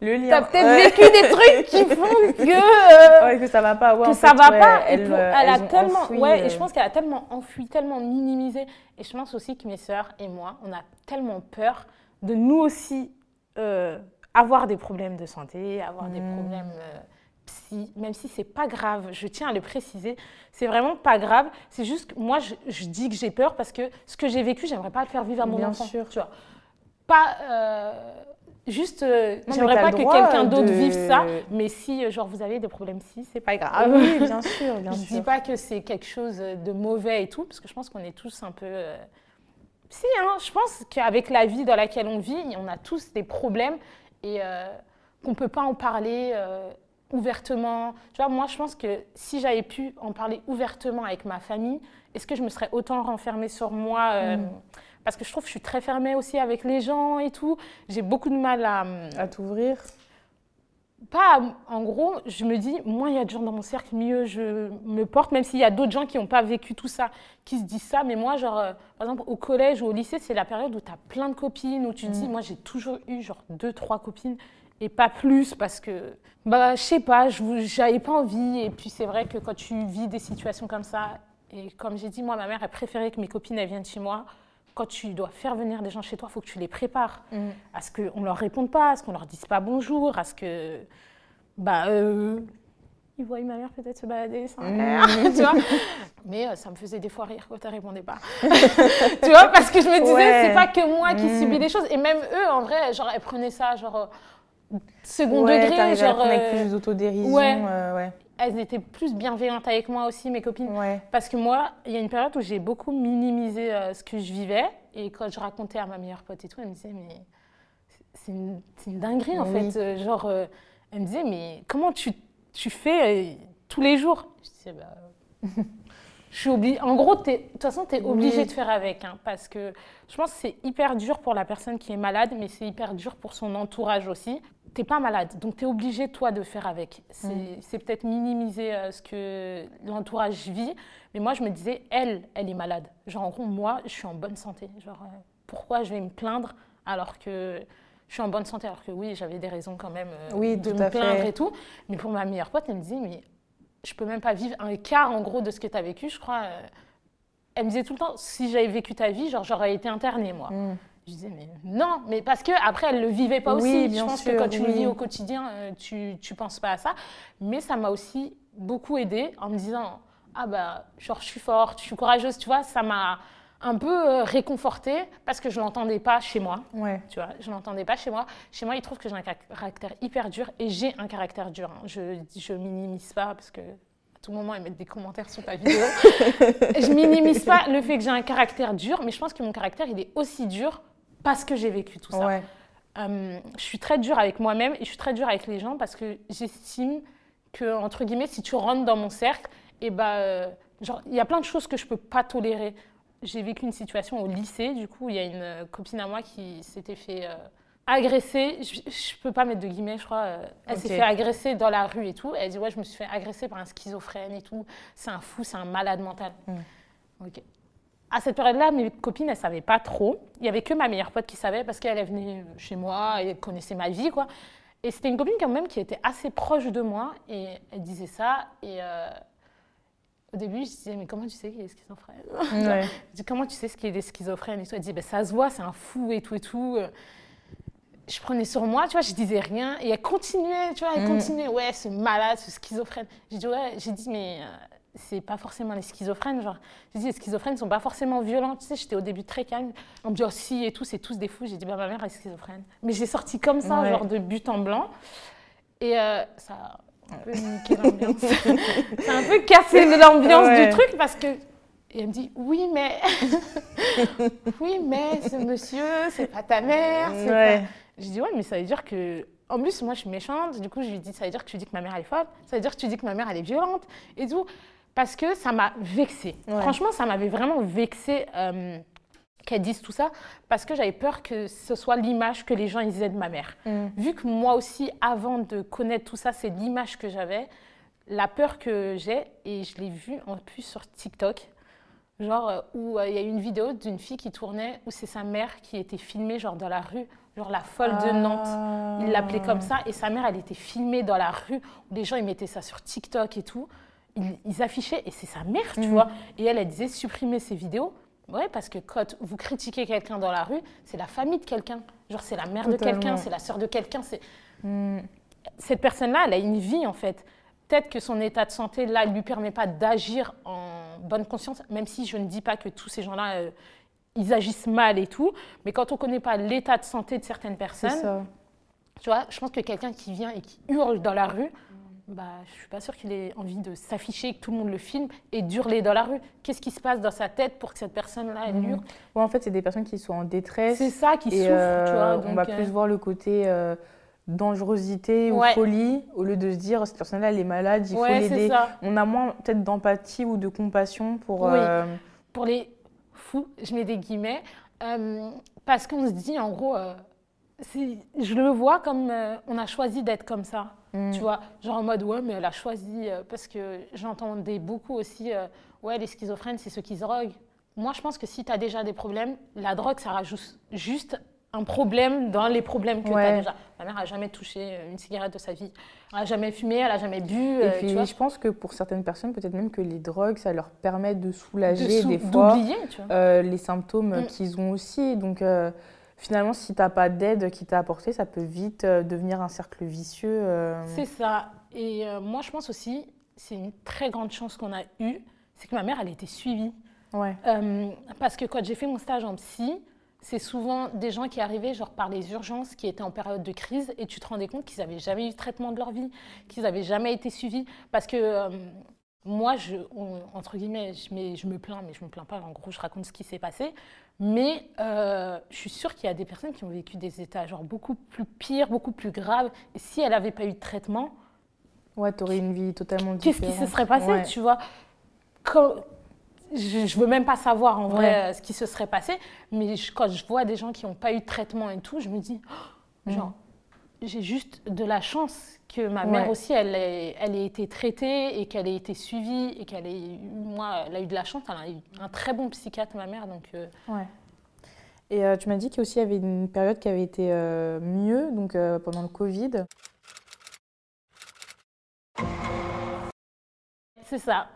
Le lien. T'as peut-être vécu des trucs qui font que. Euh, ouais, que ça va pas. Ouais, que ça va pas. Elle, elle a tellement. ouais, et je euh, pense qu'elle a tellement enfui, tellement minimisé. Et je pense aussi que mes sœurs et moi, on a tellement peur de nous aussi euh, avoir des problèmes de santé, avoir des hmm. problèmes euh, psy, même si c'est pas grave, je tiens à le préciser, c'est vraiment pas grave. C'est juste que moi, je, dis que j'ai peur parce que ce que j'ai vécu, j'aimerais pas le faire vivre à mon Bien enfant. Sûr. Tu vois. Pas. Euh, juste, j'aimerais pas que quelqu'un d'autre vive ça, mais si genre vous avez des problèmes psy, c'est pas grave. Oui, bien sûr, bien je sûr. dis pas que c'est quelque chose de mauvais et tout, parce que je pense qu'on est tous un peu si, hein, je pense qu'avec la vie dans laquelle on vit, on a tous des problèmes et euh, qu'on ne peut pas en parler euh, ouvertement. Tu vois, moi, je pense que si j'avais pu en parler ouvertement avec ma famille, est-ce que je me serais autant renfermée sur moi euh, mm. Parce que je trouve que je suis très fermée aussi avec les gens et tout. J'ai beaucoup de mal à... À t'ouvrir pas, en gros, je me dis, moins il y a de gens dans mon cercle, mieux je me porte, même s'il y a d'autres gens qui n'ont pas vécu tout ça, qui se disent ça. Mais moi, genre, euh, par exemple, au collège ou au lycée, c'est la période où tu as plein de copines, où tu te dis, mm. moi, j'ai toujours eu genre deux, trois copines et pas plus parce que, bah, je sais pas, j'avais pas envie. Et puis, c'est vrai que quand tu vis des situations comme ça, et comme j'ai dit, moi, ma mère, a préféré que mes copines, elles viennent chez moi quand tu dois faire venir des gens chez toi, il faut que tu les prépares. Mm. À ce qu'on ne leur réponde pas, à ce qu'on ne leur dise pas bonjour, à ce que. Bah, euh, ils voient ma mère peut-être se balader sans mm. tu vois. Mais euh, ça me faisait des fois rire quand elle répondait pas. tu vois, parce que je me disais, c'est pas que moi qui mm. subis des choses. Et même eux, en vrai, genre, elles prenaient ça, genre, second degré. Genre, avec plus d'autodérision. Ouais. ouais elles étaient plus bienveillantes avec moi aussi, mes copines. Parce que moi, il y a une période où j'ai beaucoup minimisé euh, ce que je vivais. Et quand je racontais à ma meilleure pote et tout, elle me disait, mais c'est une, dinguerie en fait. Euh, genre, euh, elle me disait, mais comment tu, tu fais tous les jours? Je disais, bah. je suis obligée. En gros, de toute façon, tu es obligé de faire avec. Hein, parce que je pense que c'est hyper dur pour la personne qui est malade, mais c'est hyper dur pour son entourage aussi t'es pas malade, donc tu es obligé, toi, de faire avec. C'est mm. peut-être minimiser euh, ce que l'entourage vit, mais moi, je me disais, elle, elle est malade. Genre, en gros, moi, je suis en bonne santé. Genre, euh, pourquoi je vais me plaindre alors que je suis en bonne santé? Alors que oui, j'avais des raisons quand même euh, oui, de me plaindre et tout. Mais pour ma meilleure pote, elle me disait, mais je peux même pas vivre un quart, en gros, de ce que tu as vécu, je crois. elle me disait tout le temps, si j'avais vécu ta vie, genre, j'aurais été internée, moi. Mm. Je disais, mais non, mais parce que après, elle le vivait pas aussi. Je pense que quand tu le vis au quotidien, euh, tu, tu penses pas à ça. Mais ça m'a aussi beaucoup aidé en me disant, ah bah, genre, je suis forte, je suis courageuse, tu vois, ça m'a un peu euh, réconfortée parce que je l'entendais pas chez moi. Ouais. Tu vois, je l'entendais pas chez moi. Chez moi, ils trouvent que j'ai un caractère hyper dur et j'ai un caractère dur. Hein. Je, je minimise pas parce que tout moment, ils mettent des commentaires sur ta vidéo. je minimise pas le fait que j'ai un caractère dur, mais je pense que mon caractère, il est aussi dur parce que j'ai vécu tout ça. Euh, je suis très dure avec moi-même et je suis très dure avec les gens parce que j'estime que, entre guillemets, si tu rentres dans mon cercle, et eh ben, genre, il y a plein de choses que je peux pas tolérer. J'ai vécu une situation au lycée, du coup, il y a une copine à moi qui s'était fait euh, agresser. Je, ne peux pas mettre de guillemets, je crois. Euh, elle s'est fait agresser dans la rue et tout. Elle dit ouais, je me suis fait agresser par un schizophrène et tout. C'est un fou, c'est un malade mental. Mm. Ok à cette période-là, mes copines, elles ne savaient pas trop. Il n'y avait que ma meilleure pote qui savait parce qu'elle est venue chez moi et connaissait ma vie, quoi. Et c'était une copine quand même qui était assez proche de moi et elle disait ça. Et euh, au début, je disais, mais comment tu sais qu'il est schizophrène? Je dis, comment tu sais ce qu'il est schizophrène? Et tout. Elle disait, ben, ça se voit, c'est un fou et tout et tout. Je prenais sur moi, tu vois, je disais rien. Et elle continuait, tu vois, elle mm. continuait, ouais, ce malade, ce schizophrène. J'ai dit, ouais, j'ai dit, mais euh, c'est pas forcément les schizophrènes. Genre, j'ai dit, les schizophrènes sont pas forcément violents. Tu sais, j'étais au début très calme. On me dit, oh si, et tout, c'est tous des fous. J'ai dit, bah, ma mère est schizophrène. Mais j'ai sorti comme ça, genre de but en blanc. Et euh, ça a un peu niqué l'ambiance. ça a un peu cassé l'ambiance du truc parce que. Et elle me dit, oui, mais. oui, mais ce monsieur, c'est pas ta mère. Ouais. Pas... Je dis, ouais, mais ça veut dire que. En plus, moi, je suis méchante. Du coup, je lui dis, ça veut dire que tu dis que ma mère, elle est folle. Ça veut dire que tu dis que ma mère, elle est violente. Et tout parce que ça m'a vexée. Franchement, ça m'avait vraiment vexée euh, qu'elle dise tout ça, parce que j'avais peur que ce soit l'image que les gens ils aient de ma mère. Mm. Vu que moi aussi, avant de connaître tout ça, c'est l'image que j'avais, la peur que j'ai, et je l'ai vue en plus sur TikTok, genre euh, où euh, il y a une vidéo d'une fille qui tournait, où c'est sa mère qui était filmée genre dans la rue, genre la folle de Nantes. Il l'appelait comme ça, et sa mère, elle était filmée dans la rue, où les gens ils mettaient ça sur TikTok et tout ils, affichaient, et c'est sa mère, tu mhm. vois. Et elle, elle disait supprimer ces vidéos. Ouais, parce que quand vous critiquez quelqu'un dans la rue, c'est la famille de quelqu'un. Genre, c'est la mère de quelqu'un, c'est la sœur de quelqu'un. C'est... Mhm. Cette personne-là, elle a une vie, en fait. Peut-être que son état de santé, là, ne lui permet pas d'agir en bonne conscience, même si je ne dis pas que tous ces gens-là, euh, ils agissent mal et tout. Mais quand on ne connaît pas l'état de santé de certaines personnes, tu vois, je pense que quelqu'un qui vient et qui hurle dans la rue, bah, je suis pas sûre qu'il ait envie de s'afficher, que tout le monde le filme et d'hurler dans la rue. Qu'est-ce qui se passe dans sa tête pour que cette personne-là, elle mhm. hurle? En fait, c'est des personnes qui sont en détresse. C'est ça, qui souffrent. Euh, on va euh, plus voir le côté euh, dangerosité ou folie, au lieu de se dire, cette personne-là, elle est malade, il faut l'aider. On a moins peut-être d'empathie ou de compassion pour... Oui. Pour les fous, je mets des guillemets, parce qu'on se dit, en gros, je le vois comme on a choisi d'être comme ça. Mm. Tu vois, genre en mode, ouais, mais elle a choisi, euh, parce que j'entendais beaucoup aussi, euh, ouais, les schizophrènes, c'est ceux qui se droguent. Moi, je pense que si tu as déjà des problèmes, la drogue, ça rajoute juste un problème dans les problèmes que tu as déjà. Ma mère n'a jamais touché euh, une cigarette de sa vie. Elle n'a jamais fumé, elle n'a jamais bu. Et puis, tu vois je pense que pour certaines personnes, peut-être même que les drogues, ça leur permet de soulager des fois les symptômes mm. qu'ils ont aussi. Donc, finalement, si tu n'as pas d'aide qui t'a apporté, ça peut vite euh, devenir un cercle vicieux. Euh. C'est ça. Et euh, moi, je pense aussi, c'est une très grande chance qu'on a eue, c'est que ma mère, elle a été suivie. Ouais. parce que quand j'ai fait mon stage en psy, c'est souvent des gens qui arrivaient genre par les urgences, qui étaient en période de crise, et tu te rendais compte qu'ils n'avaient jamais eu de traitement de leur vie, qu'ils n'avaient jamais été suivis. Parce que moi, je, entre guillemets, je, je, me plains, mais je ne me plains pas, en gros, je raconte ce qui s'est passé. Mais euh, je suis sûre qu'il y a des personnes qui ont vécu des états genre beaucoup plus pires, beaucoup plus graves. Et si elle n'avait pas eu de traitement. Ouais, tu aurais une vie totalement différente. Qu'est-ce qui se serait passé, tu vois? Je ne veux même pas savoir en vrai ce qui se serait passé. Mais quand je vois des gens qui n'ont pas eu de traitement et tout, je me dis, oh, genre, j'ai juste de la chance que ma mère aussi, elle, ait, elle ait été traitée et qu'elle ait été suivie et qu'elle ait moi, elle a eu de la chance, elle a eu un très bon psychiatre, ma mère, donc... Euh. Ouais. Et euh, tu m'as dit qu'il y avait une période qui avait été euh, mieux, donc pendant le Covid. C'est ça.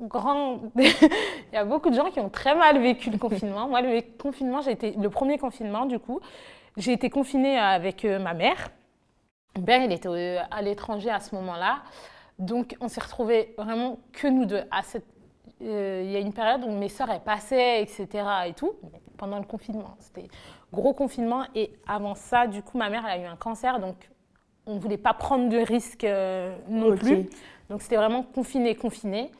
Grand... Il y a beaucoup de gens qui ont très mal vécu le confinement. Moi, le confinement, j'ai été le premier confinement, du coup, j'ai été confinée avec ma mère. Ben, il était euh, à l'étranger à ce moment-là. Donc, on s'est retrouvés vraiment que nous deux. À cette, euh, il y a une période où mes sœurs, elles passaient, etc. et tout, pendant le confinement. C'était gros confinement. Et avant ça, du coup, ma mère, elle a eu un cancer. Donc, on ne voulait pas prendre de risques euh, non plus. Donc c'était vraiment confiné, confiné.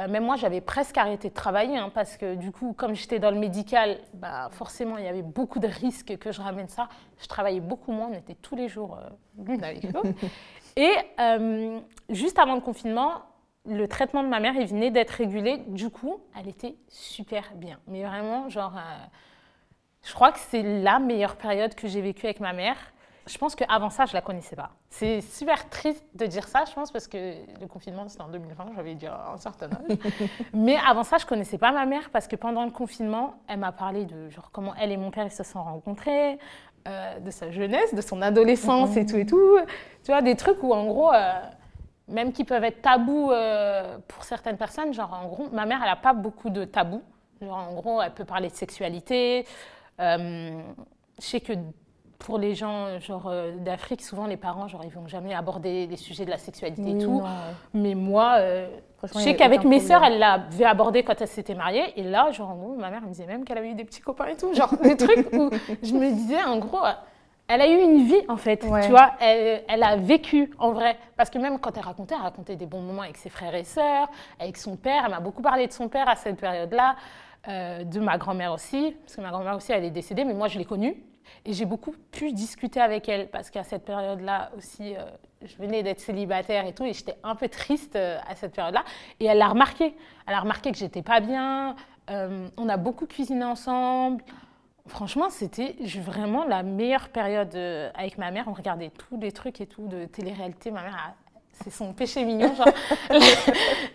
Euh, même moi, j'avais presque arrêté de travailler hein, parce que du coup, comme j'étais dans le médical, bah, forcément, il y avait beaucoup de risques que je ramène ça. Je travaillais beaucoup moins, on était tous les jours euh, l'une avec l'autre. Et euh, juste avant le confinement, le traitement de ma mère, il venait d'être régulé. Du coup, elle était super bien. Mais vraiment, genre, je crois que c'est la meilleure période que j'ai vécue avec ma mère. Je pense qu'avant ça, je la connaissais pas. C'est super triste de dire ça, je pense, parce que le confinement, c'était en 2020, j'avais déjà un certain âge. Mais avant ça, je connaissais pas ma mère, parce que pendant le confinement, elle m'a parlé de genre, comment elle et mon père ils se sont rencontrés, euh, de sa jeunesse, de son adolescence et tout et tout. Tu vois, des trucs où, en gros, euh, même qui peuvent être tabous euh, pour certaines personnes, genre, en gros, ma mère, elle n'a pas beaucoup de tabous. Genre, en gros, elle peut parler de sexualité. je sais que pour les gens genre euh, d'Afrique, souvent les parents, genre ils vont jamais aborder les sujets de la sexualité et tout. Mais moi, euh, je sais qu'avec mes sœurs, elle l'avait abordé quand elle s'était mariée. Et là, genre ma mère me disait même qu'elle avait eu des petits copains et tout, genre des trucs où je me disais en gros. Elle a eu une vie en fait, tu vois, elle, elle, a vécu en vrai. Parce que même quand elle racontait, elle racontait des bons moments avec ses frères et sœurs, avec son père. Elle m'a beaucoup parlé de son père à cette période-là, euh, de ma grand-mère aussi, parce que ma grand-mère aussi, elle est décédée, mais moi je l'ai connue. Et j'ai beaucoup pu discuter avec elle parce qu'à cette période-là aussi, euh, je venais d'être célibataire et tout, et j'étais un peu triste euh, à cette période-là. Et elle l'a remarqué. Elle a remarqué que j'étais pas bien. Euh, on a beaucoup cuisiné ensemble. Franchement, c'était vraiment la meilleure période avec ma mère. On regardait tous les trucs et tout de télé-réalité. Ma mère c'est son péché mignon, genre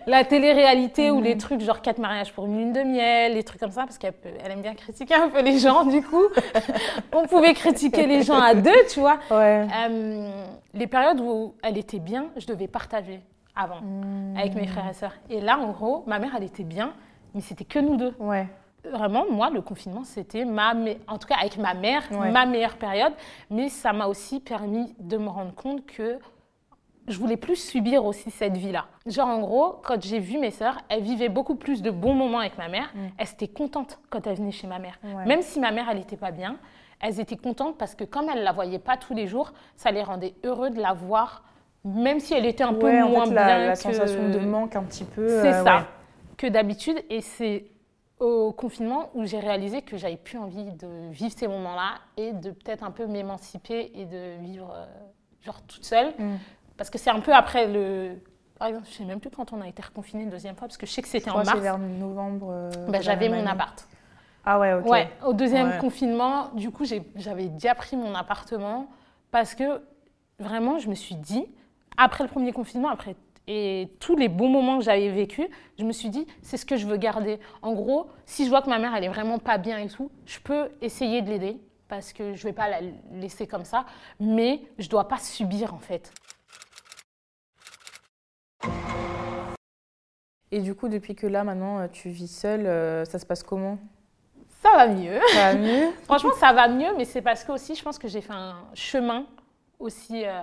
la, télé-réalité ou les mhm. trucs genre quatre mariages pour une lune de miel, les trucs comme ça, parce qu'elle aime bien critiquer un peu les gens, du coup. On pouvait critiquer les gens à deux, tu vois. Euh, les périodes où elle était bien, je devais partager avant hmm. avec mes frères et sœurs. Et là, en gros, ma mère, elle était bien, mais c'était que nous deux. Ouais. Vraiment, moi, le confinement, c'était ma, en tout cas avec ma mère, ma meilleure période. Mais ça m'a aussi permis de me rendre compte que je voulais plus subir aussi cette vie-là. Genre, en gros, quand j'ai vu mes sœurs, elles vivaient beaucoup plus de bons moments avec ma mère. Mm. Elles étaient contentes quand elles venaient chez ma mère. Même si ma mère, elle n'était pas bien, elles étaient contentes parce que comme elles ne la voyaient pas tous les jours, ça les rendait heureux de la voir, même si elle était un peu moins bien. La, la sensation de manque un petit peu. C'est euh, ça, que d'habitude. Et c'est au confinement où j'ai réalisé que j'avais plus envie de vivre ces moments-là et de peut-être un peu m'émanciper et de vivre euh, genre toute seule. Mm. Parce que c'est un peu après le. Par exemple, je ne sais même plus quand on a été reconfiné une deuxième fois, parce que je sais que c'était en mars. vers novembre. Euh, ben, j'avais mon appart. Ah ouais, ok. Ouais, au deuxième confinement, du coup, j'avais déjà pris mon appartement parce que vraiment, je me suis dit, après le premier confinement, après et tous les bons moments que j'avais vécus, je me suis dit, c'est ce que je veux garder. En gros, si je vois que ma mère, elle est vraiment pas bien et tout, je peux essayer de l'aider parce que je vais pas la laisser comme ça, mais je dois pas subir en fait. Et du coup, depuis que là, maintenant, euh, tu vis seule, euh, ça se passe comment Ça va mieux. Ça va mieux Franchement, ça va mieux, mais c'est parce que aussi, je pense que j'ai fait un chemin aussi euh,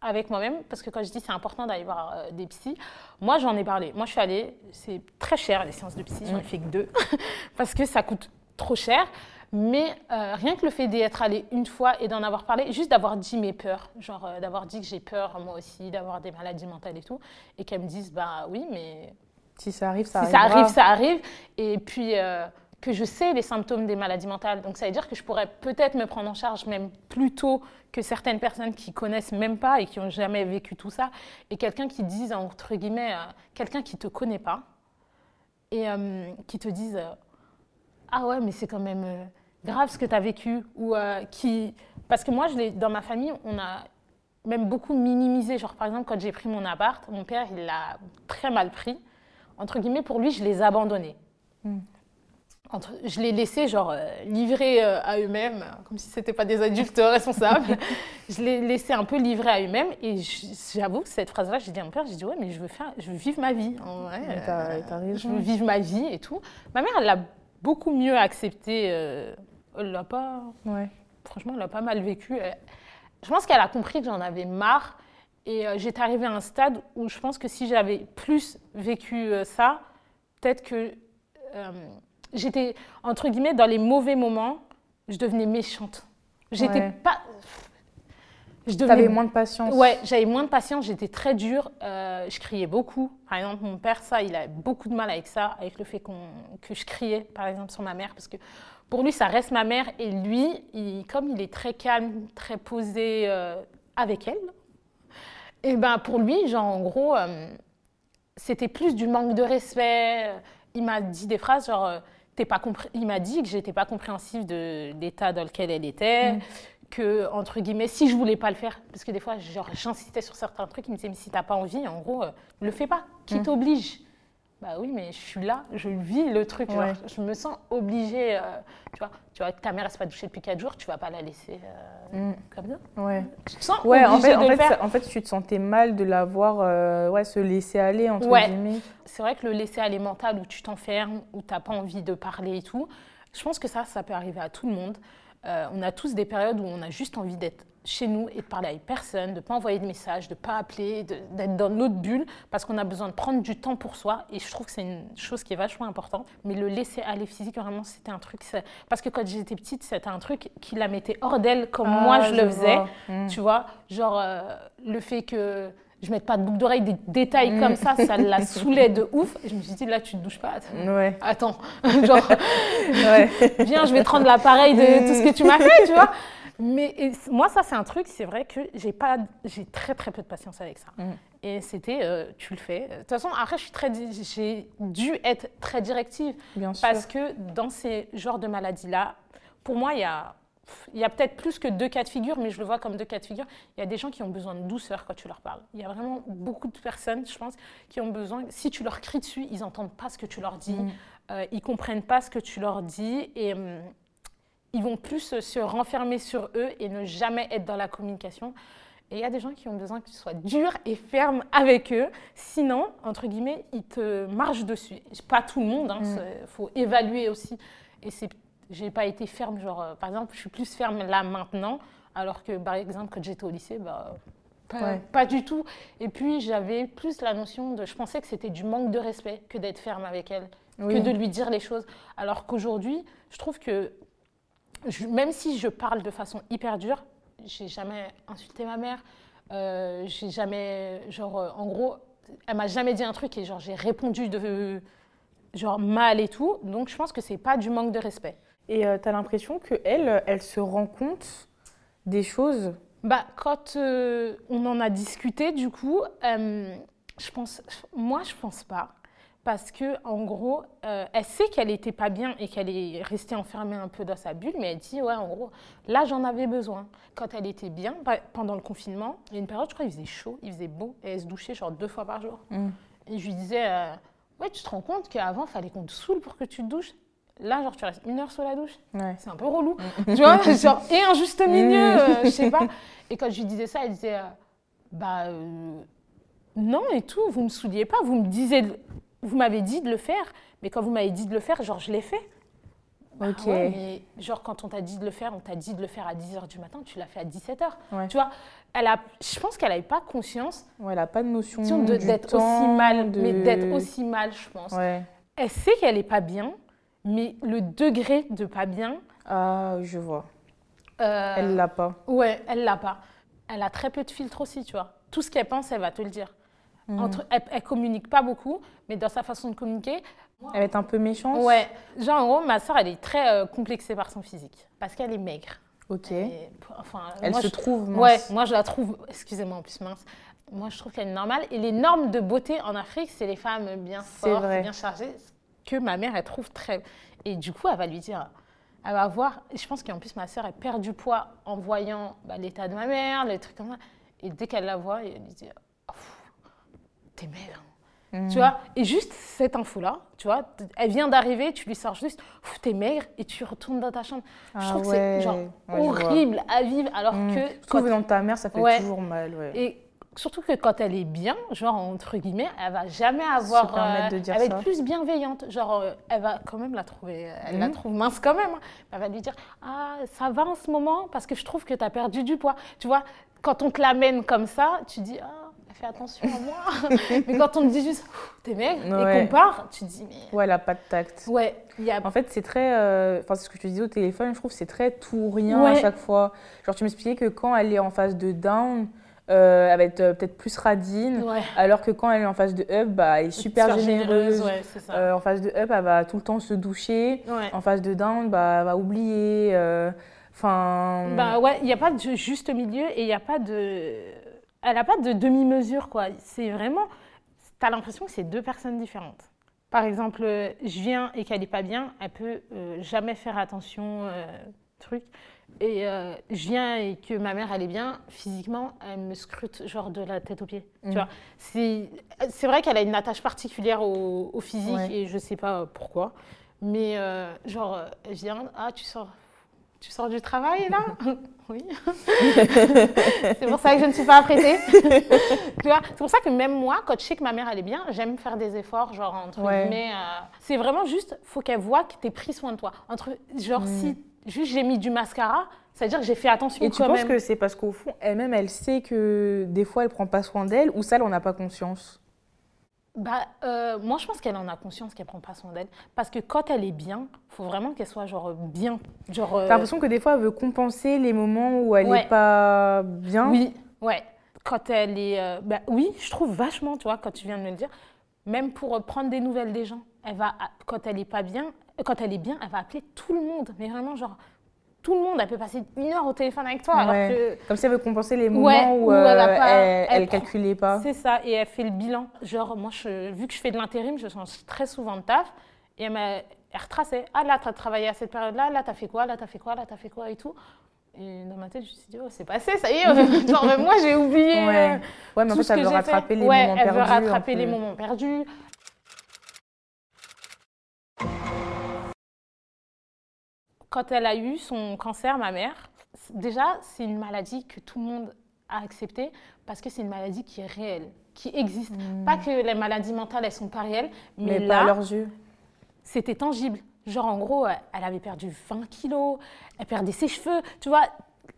avec moi-même. Parce que quand je dis c'est important d'aller voir des psys, moi, j'en ai parlé. Moi, je suis allée, c'est très cher les séances de psy, j'en ai mm. fait que deux, parce que ça coûte trop cher. Mais rien que le fait d'être allée une fois et d'en avoir parlé, juste d'avoir dit mes peurs, genre d'avoir dit que j'ai peur moi aussi, d'avoir des maladies mentales et tout, et qu'elles me disent, bah oui, mais si ça arrive, ça si ça arrive, ça arrive. Et puis euh, que je sais les symptômes des maladies mentales. Donc ça veut dire que je pourrais peut-être me prendre en charge même plus tôt que certaines personnes qui connaissent même pas et qui ont jamais vécu tout ça. Et quelqu'un qui dise, entre guillemets, euh, quelqu'un qui te connaît pas et euh, qui te dise Ah ouais, mais c'est quand même grave ce que tu as vécu. Ou qui. Parce que moi, je dans ma famille, on a même beaucoup minimisé. Genre, par exemple, quand j'ai pris mon appart, mon père, il l'a très mal pris entre guillemets, pour lui, je les abandonnais. Entre, je les laissais genre euh, livrés euh, à eux-mêmes, comme si ce n'étaient pas des adultes responsables. je les laissais un peu livrés à eux-mêmes. Et j'avoue que cette phrase-là, j'ai dit à mon père, j'ai dit ouais, mais je veux faire, je veux vivre ma vie. En vrai, euh, je veux vivre ma vie et tout. Ma mère, elle l'a beaucoup mieux accepté. elle l'a pas. Ouais. Franchement, elle l'a pas mal vécu. je pense qu'elle a compris que j'en avais marre et euh, j'étais arrivée à un stade où je pense que si j'avais plus vécu euh, ça, peut-être que euh, j'étais, entre guillemets, dans les mauvais moments, je devenais méchante. J'étais pas. je devenais... moins de patience. Ouais, j'avais moins de patience, j'étais très dure, euh, je criais beaucoup. Par exemple, mon père, ça, il a beaucoup de mal avec ça, avec le fait que je criais, par exemple, sur ma mère, parce que pour lui, ça reste ma mère. Et lui, comme il est très calme, très posé euh, avec elle, et ben pour lui, genre, en gros, euh, c'était plus du manque de respect. Il m'a dit des phrases genre, t'es pas il m'a dit que j'étais pas compréhensive de l'état dans lequel elle était. Mm que, entre guillemets, si je voulais pas le faire, parce que des fois, j'insistais sur certains trucs, il me disait, mais si t'as pas envie, en gros, ne euh, le fais pas. Qui mm. t'oblige? Bah oui, mais je suis là, je vis le truc. je me sens obligée. Euh, tu vois, tu vois, ta mère, elle s'est pas douchée depuis 4 jours, tu vas pas la laisser euh, mm. comme ça. Ouais. Tu te sens ouais, en fait, en, fait, en fait, tu te sentais mal de l'avoir, ouais, se laisser aller, entre ouais. guillemets. C'est vrai que le laisser aller mental, où tu t'enfermes, où tu n'as pas envie de parler et tout, je pense que ça, ça peut arriver à tout le monde. Euh, on a tous des périodes où on a juste envie d'être chez nous et de parler avec personne, de ne pas envoyer de messages, de ne pas appeler, d'être dans notre bulle, parce qu'on a besoin de prendre du temps pour soi. Et je trouve que c'est une chose qui est vachement importante. Mais le laisser aller physique, vraiment, c'était un truc. Parce que quand j'étais petite, c'était un truc qui la mettait hors d'elle, comme ah, moi je, le faisais. Hmm. Tu vois, genre euh, le fait que je mette pas de boucle d'oreille, des détails mm. comme ça, ça la saoulait de ouf. Et je me suis dit, là, tu te douches pas. Ouais. Attends, genre, ouais. viens, je vais te rendre l'appareil de tout ce que tu m'as fait, tu vois. Mais moi, ça, c'est un truc, c'est vrai que j'ai pas, j'ai très très peu de patience avec ça. Mm. Et c'était, euh, tu le fais. De toute façon, après, je suis très, j'ai dû être très directive. Bien parce que dans ces genres de maladies-là, pour moi, il y a il y a peut-être plus que deux cas de figure, mais je le vois comme deux cas de figure. Il y a des gens qui ont besoin de douceur quand tu leur parles. Il y a vraiment beaucoup de personnes, je pense, qui ont besoin, si tu leur cries dessus, ils n'entendent pas ce que tu leur dis, mm. euh, ils ne comprennent pas ce que tu leur dis, et hum, ils vont plus se renfermer sur eux et ne jamais être dans la communication. Et il y a des gens qui ont besoin que tu sois dur et ferme avec eux. Sinon, entre guillemets, ils te marchent dessus. Pas tout le monde, il hein, mm. faut évaluer aussi. Et c'est j'ai pas été ferme, genre, euh, par exemple, je suis plus ferme là maintenant, alors que, par exemple, quand j'étais au lycée, bah, pas, du tout. Et puis, j'avais plus la notion de. Je pensais que c'était du manque de respect que d'être ferme avec elle, que de lui dire les choses. Alors qu'aujourd'hui, je trouve que, même si je parle de façon hyper dure, j'ai jamais insulté ma mère, euh, j'ai jamais. Genre, euh, en gros, elle m'a jamais dit un truc et genre, j'ai répondu de. Genre mal et tout. Donc, je pense que c'est pas du manque de respect. Et euh, tu as l'impression qu'elle, elle se rend compte des choses? Bah, Quand euh, on en a discuté, du coup, je pense, moi, je pense pas. Parce que en gros, elle sait qu'elle n'était pas bien et qu'elle est restée enfermée un peu dans sa bulle, mais elle dit Ouais, en gros, là, j'en avais besoin. Quand elle était bien, pendant le confinement, il y a une période, je crois, il faisait chaud, il faisait beau, et elle se douchait genre deux fois par jour. Mm. Et je lui disais Ouais, tu te rends compte qu'avant, il fallait qu'on te saoule pour que tu te douches Là, genre, tu restes une heure sous la douche. C'est un peu relou. Mm. tu vois, genre, et un juste milieu, mm. euh, je sais pas. Et quand je lui disais ça, elle disait, euh, bah, euh, non et tout, vous me souliez pas, vous me disiez, vous m'avez dit de le faire, mais quand vous m'avez dit de le faire, genre, je l'ai fait. Bah ok. mais genre, quand on t'a dit de le faire, on t'a dit de le faire à 10h du matin, tu l'as fait à 17h. Tu vois, elle a, je pense qu'elle n'avait pas conscience. Ouais, elle n'a pas de notion d'être aussi mal, mais d'être aussi mal, je pense. Elle sait qu'elle n'est pas bien, mais le degré de pas bien. Ah, je vois. Euh, elle l'a pas. Ouais, elle l'a pas. Elle a très peu de filtres aussi, tu vois. Tout ce qu'elle pense, elle va te le dire. Entre, elle, elle, communique pas beaucoup, mais dans sa façon de communiquer. Elle être un peu méchante. Ouais. Genre, en gros, ma soeur, elle est très euh, complexée par son physique. Parce qu'elle est maigre. Ok. enfin, elle se trouve mince. Ouais, moi, je la trouve, excusez-moi, en plus mince. Moi, je trouve qu'elle est normale. Et les normes de beauté en Afrique, c'est les femmes bien fortes, bien chargées que ma mère, elle trouve très... Et du coup, elle va lui dire, elle va voir, je pense qu'en plus, ma sœur, elle perd du poids en voyant bah, l'état de ma mère, les trucs comme ça. Et dès qu'elle la voit, elle lui dit, t'es maigre. Mmh. Tu vois Et juste cette info-là, tu vois, elle vient d'arriver, tu lui sors juste, t'es maigre, et tu retournes dans ta chambre. je ah trouve que c'est genre horrible à vivre, alors mmh. que... Quand dans ta mère, ça fait toujours mal. Et surtout que quand elle est bien, genre entre guillemets, elle va jamais avoir. Euh, de dire elle va être plus bienveillante. Genre, euh, elle va quand même la trouver. Elle la mhm. trouve mince quand même. Hein. Elle va lui dire Ah, ça va en ce moment? parce que je trouve que tu as perdu du poids. Tu vois, quand on te l'amène comme ça, tu dis Ah, fait attention à moi. mais quand on te dit juste, t'es maigre, et qu'on part, tu te dis, mais. Ouais, elle a pas de tact. Ouais. Y a... En fait, c'est très. euh, Enfin, c'est ce que te disais au téléphone, je trouve c'est très tout ou rien à Ouais. chaque fois. Genre, tu m'expliquais que quand elle est en phase de down, euh, elle va être euh, peut-être plus radine. Ouais. Alors que quand elle est en phase de up, bah, elle est super, généreuse. ouais, ça. Euh, en phase de up, elle va tout le temps se doucher. Ouais. En phase de down, bah, elle va oublier. Enfin. Bah ouais, il n'y a pas de juste milieu et il n'y a pas de. Elle n'a pas de demi-mesure, quoi. C'est vraiment. Tu as l'impression que c'est deux personnes différentes. Par exemple, euh, je viens et qu'elle n'est pas bien, elle peut euh, jamais faire attention, euh, truc. Et euh, je viens et que ma mère, elle est bien, physiquement, elle me scrute, genre de la tête aux pieds. Mm. Tu vois c'est, vrai qu'elle a une attache particulière au, au physique Ouais. et je sais pas pourquoi. Mais genre, elle vient, ah, tu sors, tu sors du travail là Oui. c'est pour ça que je ne suis pas apprêtée. tu c'est pour ça que même moi, quand je sais que ma mère elle est bien, j'aime faire des efforts, genre entre Ouais. guillemets. euh, c'est vraiment juste, faut qu'elle voit que tu pris soin de toi. Entre, genre Mm. si juste j'ai mis du mascara, c'est-à-dire que j'ai fait attention Et tu quand penses même. que c'est parce qu'au fond, elle-même, elle sait que des fois, elle prend pas soin d'elle, ou ça, elle en a pas conscience? Bah, euh, moi, je pense qu'elle en a conscience qu'elle prend pas soin d'elle. Parce que quand elle est bien, faut vraiment qu'elle soit genre bien. Genre, euh, T'as l'impression que des fois, elle veut compenser les moments où elle Ouais. est pas bien Oui, ouais. Quand elle est. euh, bah, oui, je trouve vachement, tu vois, quand tu viens de me le dire. Même pour euh, prendre des nouvelles des gens. Elle va, quand elle est pas bien, quand elle est bien, elle va appeler tout le monde. Mais vraiment, genre, tout le monde. Elle peut passer une heure au téléphone avec toi. Ouais. Alors Comme si elle veut compenser les Ouais, moments où, où elle euh, pas- elle, elle elle prend- calculait pas. c'est ça. Et elle fait le bilan. Genre, moi, je, vu que je fais de l'intérim, je change très souvent de taf. Et elle m'a elle retraçait. Ah, là, tu as travaillé à cette période-là. Là, tu as fait quoi Là, tu as fait quoi Là, tu as fait quoi Et tout. Et dans ma tête, je me suis dit, oh, c'est passé, ça y est. genre, moi, j'ai oublié. euh, Ouais. Ouais, mais en tout fait, elle veut rattraper fait. les ouais, moments elle perdus. veut un rattraper peu. les moments perdus. Quand elle a eu son cancer, ma mère, déjà, c'est une maladie que tout le monde a acceptée parce que c'est une maladie qui est réelle, qui existe. Pas que les maladies mentales, elles sont pas réelles, mais, Hmm. Mais là, leurs yeux. c'était tangible. Genre, en gros, elle avait perdu 20 kilos, elle perdait ses cheveux. Tu vois,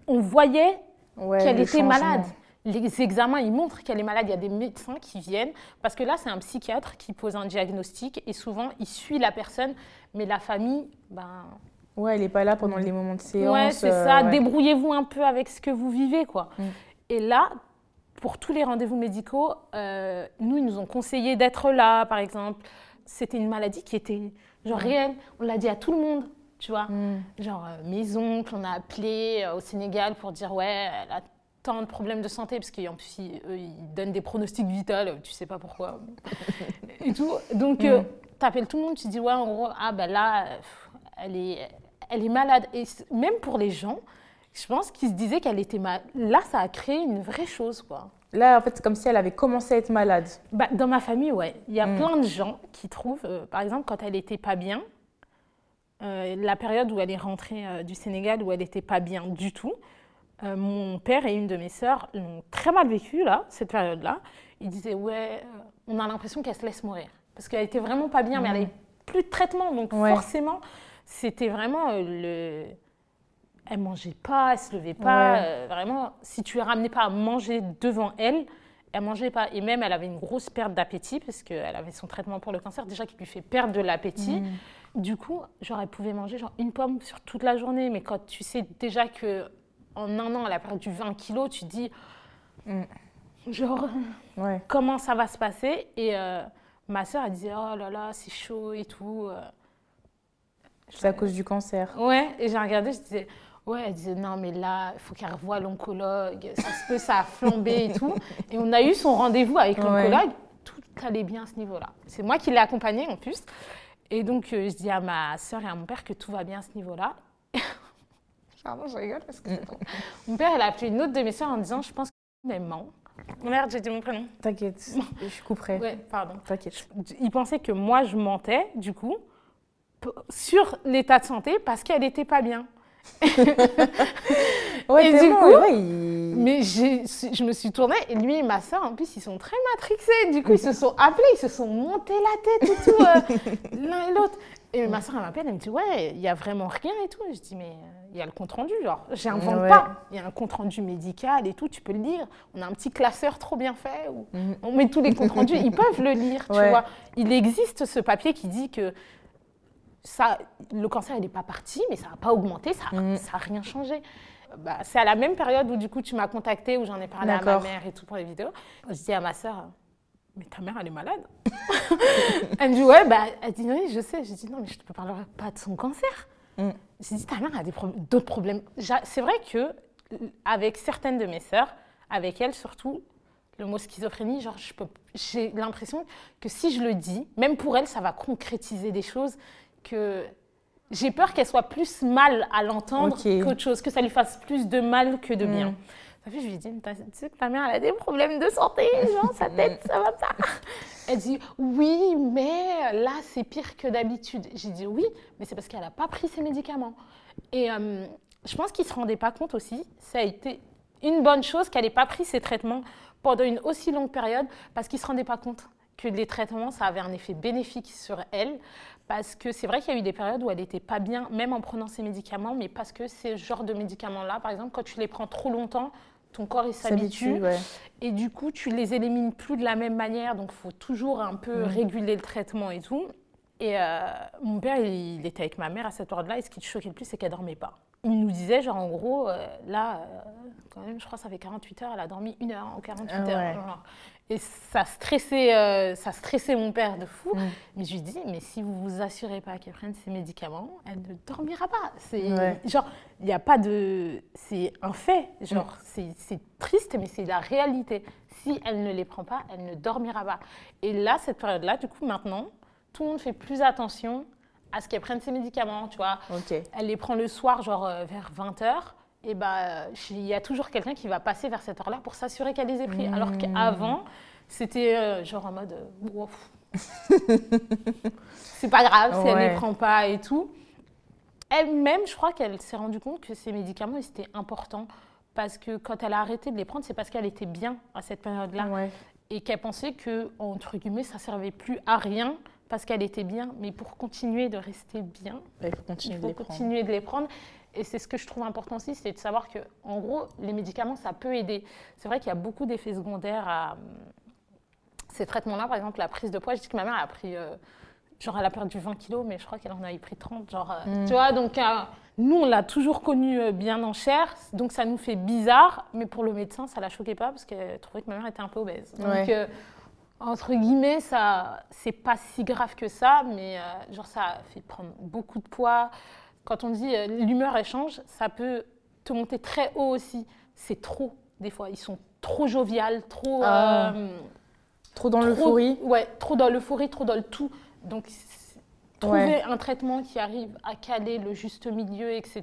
on voyait Ouais, qu'elle le était malade. Les examens, ils montrent qu'elle est malade. Il y a des médecins qui viennent, parce que là, c'est un psychiatre qui pose un diagnostic, et souvent, il suit la personne, mais la famille, ben, Ouais, elle est pas là pendant les moments de séance. ouais, c'est euh, ça. ouais. Débrouillez-vous un peu avec ce que vous vivez, quoi. Mm. Et là, pour tous les rendez-vous médicaux, euh, nous, ils nous ont conseillé d'être là, par exemple. C'était une maladie qui était genre réelle. On l'a dit à tout le monde, tu vois. Mm. Genre euh, mes oncles, on a appelé euh, au Sénégal pour dire ouais, elle a tant de problèmes de santé parce qu'en plus ils, eux, ils donnent des pronostics vitaux, euh, tu sais pas pourquoi et tout. Donc euh, Mm. t'appelles tout le monde, tu dis ouais en gros ah ben là euh, elle est elle est malade et même pour les gens, je pense qu'ils se disaient qu'elle était malade. Là ça a créé une vraie chose quoi. Là, en fait, c'est comme si elle avait commencé à être malade. Bah, dans ma famille, ouais. Il y a Mm. plein de gens qui trouvent, euh, par exemple, quand elle n'était pas bien, euh, la période où elle est rentrée euh, du Sénégal, où elle n'était pas bien du tout, mon père et une de mes sœurs l'ont très mal vécu, là, cette période-là. Ils disaient, ouais, on a l'impression qu'elle se laisse mourir. Parce qu'elle était vraiment pas bien, mais elle Mm. n'avait plus de traitement. Donc, Ouais. forcément, c'était vraiment euh, le. Elle mangeait pas, elle se levait pas. Ouais. euh, vraiment, si tu ne ramenais pas à manger devant elle, elle mangeait pas. Et même, elle avait une grosse perte d'appétit parce qu'elle avait son traitement pour le cancer déjà qui lui fait perdre de l'appétit. Mm. Du coup, genre, elle pouvait manger genre une pomme sur toute la journée. Mais quand tu sais déjà que en un an, elle a perdu 20 kilos, tu te dis, Mm. genre, Ouais. comment ça va se passer? Et euh, ma sœur, elle disait, oh là là, c'est chaud et tout. C'est à cause du cancer. Ouais, et j'ai regardé, je disais, ouais, elle disait, non, mais là, il faut qu'elle revoie l'oncologue, ça se peut, ça a flambé et tout. Et on a eu son rendez-vous avec Ouais. l'oncologue, tout allait bien à ce niveau-là. C'est moi qui l'ai accompagnée en plus. Et donc, euh, je dis à ma soeur et à mon père que tout va bien à ce niveau-là. Pardon, je rigole parce que c'est. Mon père, elle a appelé une autre de mes soeurs en disant, je pense qu'elle ment. Merde, j'ai dit mon prénom. T'inquiète, je couperai. Ouais, pardon. T'inquiète. Il pensait que moi, je mentais, du coup, sur l'état de santé parce qu'elle n'était pas bien. Ouais, Et du coup, ouais, il- Mais je me suis tournée et lui et ma soeur, en plus, ils sont très matrixés. Du coup, ils se sont appelés, ils se sont montés la tête et tout, euh, l'un et l'autre. Et ma soeur, elle m'appelle, elle me dit Ouais, il n'y a vraiment rien et tout. Et je dis Mais il y a le compte rendu, genre, j'invente pas. Il y a un compte rendu médical et tout, tu peux le lire. On a un petit classeur trop bien fait où mhm. on met tous les comptes rendus, ils peuvent le lire, tu vois. Il existe ce papier qui dit que ça, le cancer, il n'est pas parti, mais ça n'a pas augmenté, ça n'a mhm. rien changé. Bah, c'est à la même période où du coup tu m'as contacté, où j'en ai parlé à ma mère et tout pour les vidéos. Je dis à ma soeur, mais ta mère, elle est malade. elle me dit, ouais, bah, elle dit, oui, je sais. J'ai dit, non, mais je ne te parlerai pas de son cancer. Mm. J'ai dit, ta mère a d'autres problèmes. C'est vrai que avec certaines de mes sœurs, avec elles surtout, le mot schizophrénie, genre, j'ai l'impression que si je le dis, même pour elles, ça va concrétiser des choses que j'ai peur qu'elles soient plus mal à l'entendre qu'autre chose, que ça lui fasse plus de mal que de bien. Mm. je lui ai dit, tu sais que ta mère, elle a des problèmes de santé, genre, sa tête, ça va pas. Elle dit oui, mais là c'est pire que d'habitude. J'ai dit oui, mais c'est parce qu'elle n'a pas pris ses médicaments. Et euh, je pense qu'il ne se rendait pas compte aussi. Ça a été une bonne chose qu'elle n'ait pas pris ses traitements pendant une aussi longue période parce qu'il ne se rendait pas compte que les traitements, ça avait un effet bénéfique sur elle. Parce que c'est vrai qu'il y a eu des périodes où elle n'était pas bien, même en prenant ses médicaments, mais parce que ces genres de médicaments-là, par exemple, quand tu les prends trop longtemps, ton corps il s'habitue. Et du coup, tu les élimines plus de la même manière. Donc, il faut toujours un peu mm. réguler le traitement et tout. Et euh, mon père, il, était avec ma mère à cette heure-là. Et ce qui te choquait le plus, c'est qu'elle dormait pas. Il nous disait, genre, en gros, euh, là, euh, quand même, je crois que ça fait 48 heures, elle a dormi une heure en 48 ah heures. Et ça stressait, euh, ça stressait mon père de fou. Mm. Mais je lui dis, mais si vous vous assurez pas qu'elle prenne ses médicaments, elle ne dormira pas. C'est genre, il n'y a pas de, c'est un fait. Genre, mm. c'est triste, mais c'est la réalité. Si elle ne les prend pas, elle ne dormira pas. Et là, cette période-là, du coup, maintenant, tout le monde fait plus attention à ce qu'elle prenne ses médicaments, tu vois. Elle les prend le soir, genre euh, vers 20 h et bah, il y a toujours quelqu'un qui va passer vers cette heure-là pour s'assurer qu'elle les ait pris. Alors mmh. qu'avant, c'était euh, genre en mode, euh, c'est pas grave si elle ne les prend pas et tout. Elle-même, je crois qu'elle s'est rendue compte que ces médicaments, c'était important. Parce que quand elle a arrêté de les prendre, c'est parce qu'elle était bien à cette période-là. Et qu'elle pensait que, entre guillemets, ça servait plus à rien parce qu'elle était bien. Mais pour continuer de rester bien, il faut continuer, de, les continuer de les prendre. Et c'est ce que je trouve important aussi, c'est de savoir que, en gros, les médicaments, ça peut aider. C'est vrai qu'il y a beaucoup d'effets secondaires à hum, ces traitements-là. Par exemple, la prise de poids, je dis que ma mère a pris, euh, genre, elle a perdu 20 kilos, mais je crois qu'elle en a pris 30. Genre, euh, mm. tu vois, donc, euh, nous, on l'a toujours connue bien en chair, donc ça nous fait bizarre, mais pour le médecin, ça la choquait pas parce qu'elle trouvait que ma mère était un peu obèse. Donc, entre guillemets, ça, c'est pas si grave que ça, mais genre, ça fait prendre beaucoup de poids quand on dit euh, l'humeur elle change, ça peut te monter très haut aussi. C'est trop, des fois. Ils sont trop joviales, trop. Ah. Euh, trop dans l'euphorie Ouais, trop dans l'euphorie, trop dans le tout. Donc, trouver un traitement qui arrive à caler le juste milieu, etc.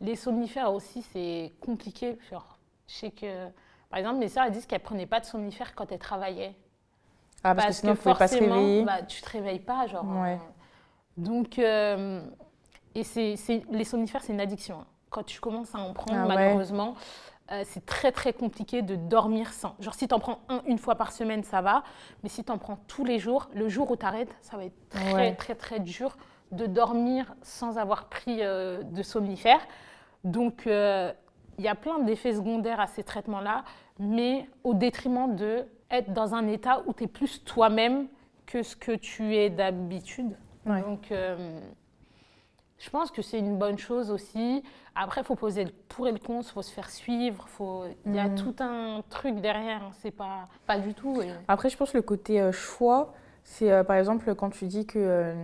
Les somnifères aussi, c'est compliqué. je sais que, par exemple, mes sœurs disent qu'elles ne prenaient pas de somnifères quand elles travaillaient. Ah, parce, que sinon, que forcément, pas se réveiller. Bah, tu te réveilles pas, genre. Ouais. donc, euh, et c'est, les somnifères, c'est une addiction. Hein. Quand tu commences à en prendre, ah malheureusement, euh, c'est très très compliqué de dormir sans. Genre si tu en prends un, une fois par semaine, ça va. Mais si tu en prends tous les jours, le jour où tu arrêtes, ça va être très très très dur de dormir sans avoir pris euh, de somnifères. Donc euh, il y a plein d'effets secondaires à ces traitements-là, mais au détriment de être dans un état où tu es plus toi-même que ce que tu es d'habitude. Donc je pense que c'est une bonne chose aussi. Après, il faut poser le pour et le contre, il faut se faire suivre, faut... il y a mm. tout un truc derrière, hein. c'est pas, pas du tout. Après, je pense que le côté euh, choix, c'est euh, par exemple quand tu dis que euh,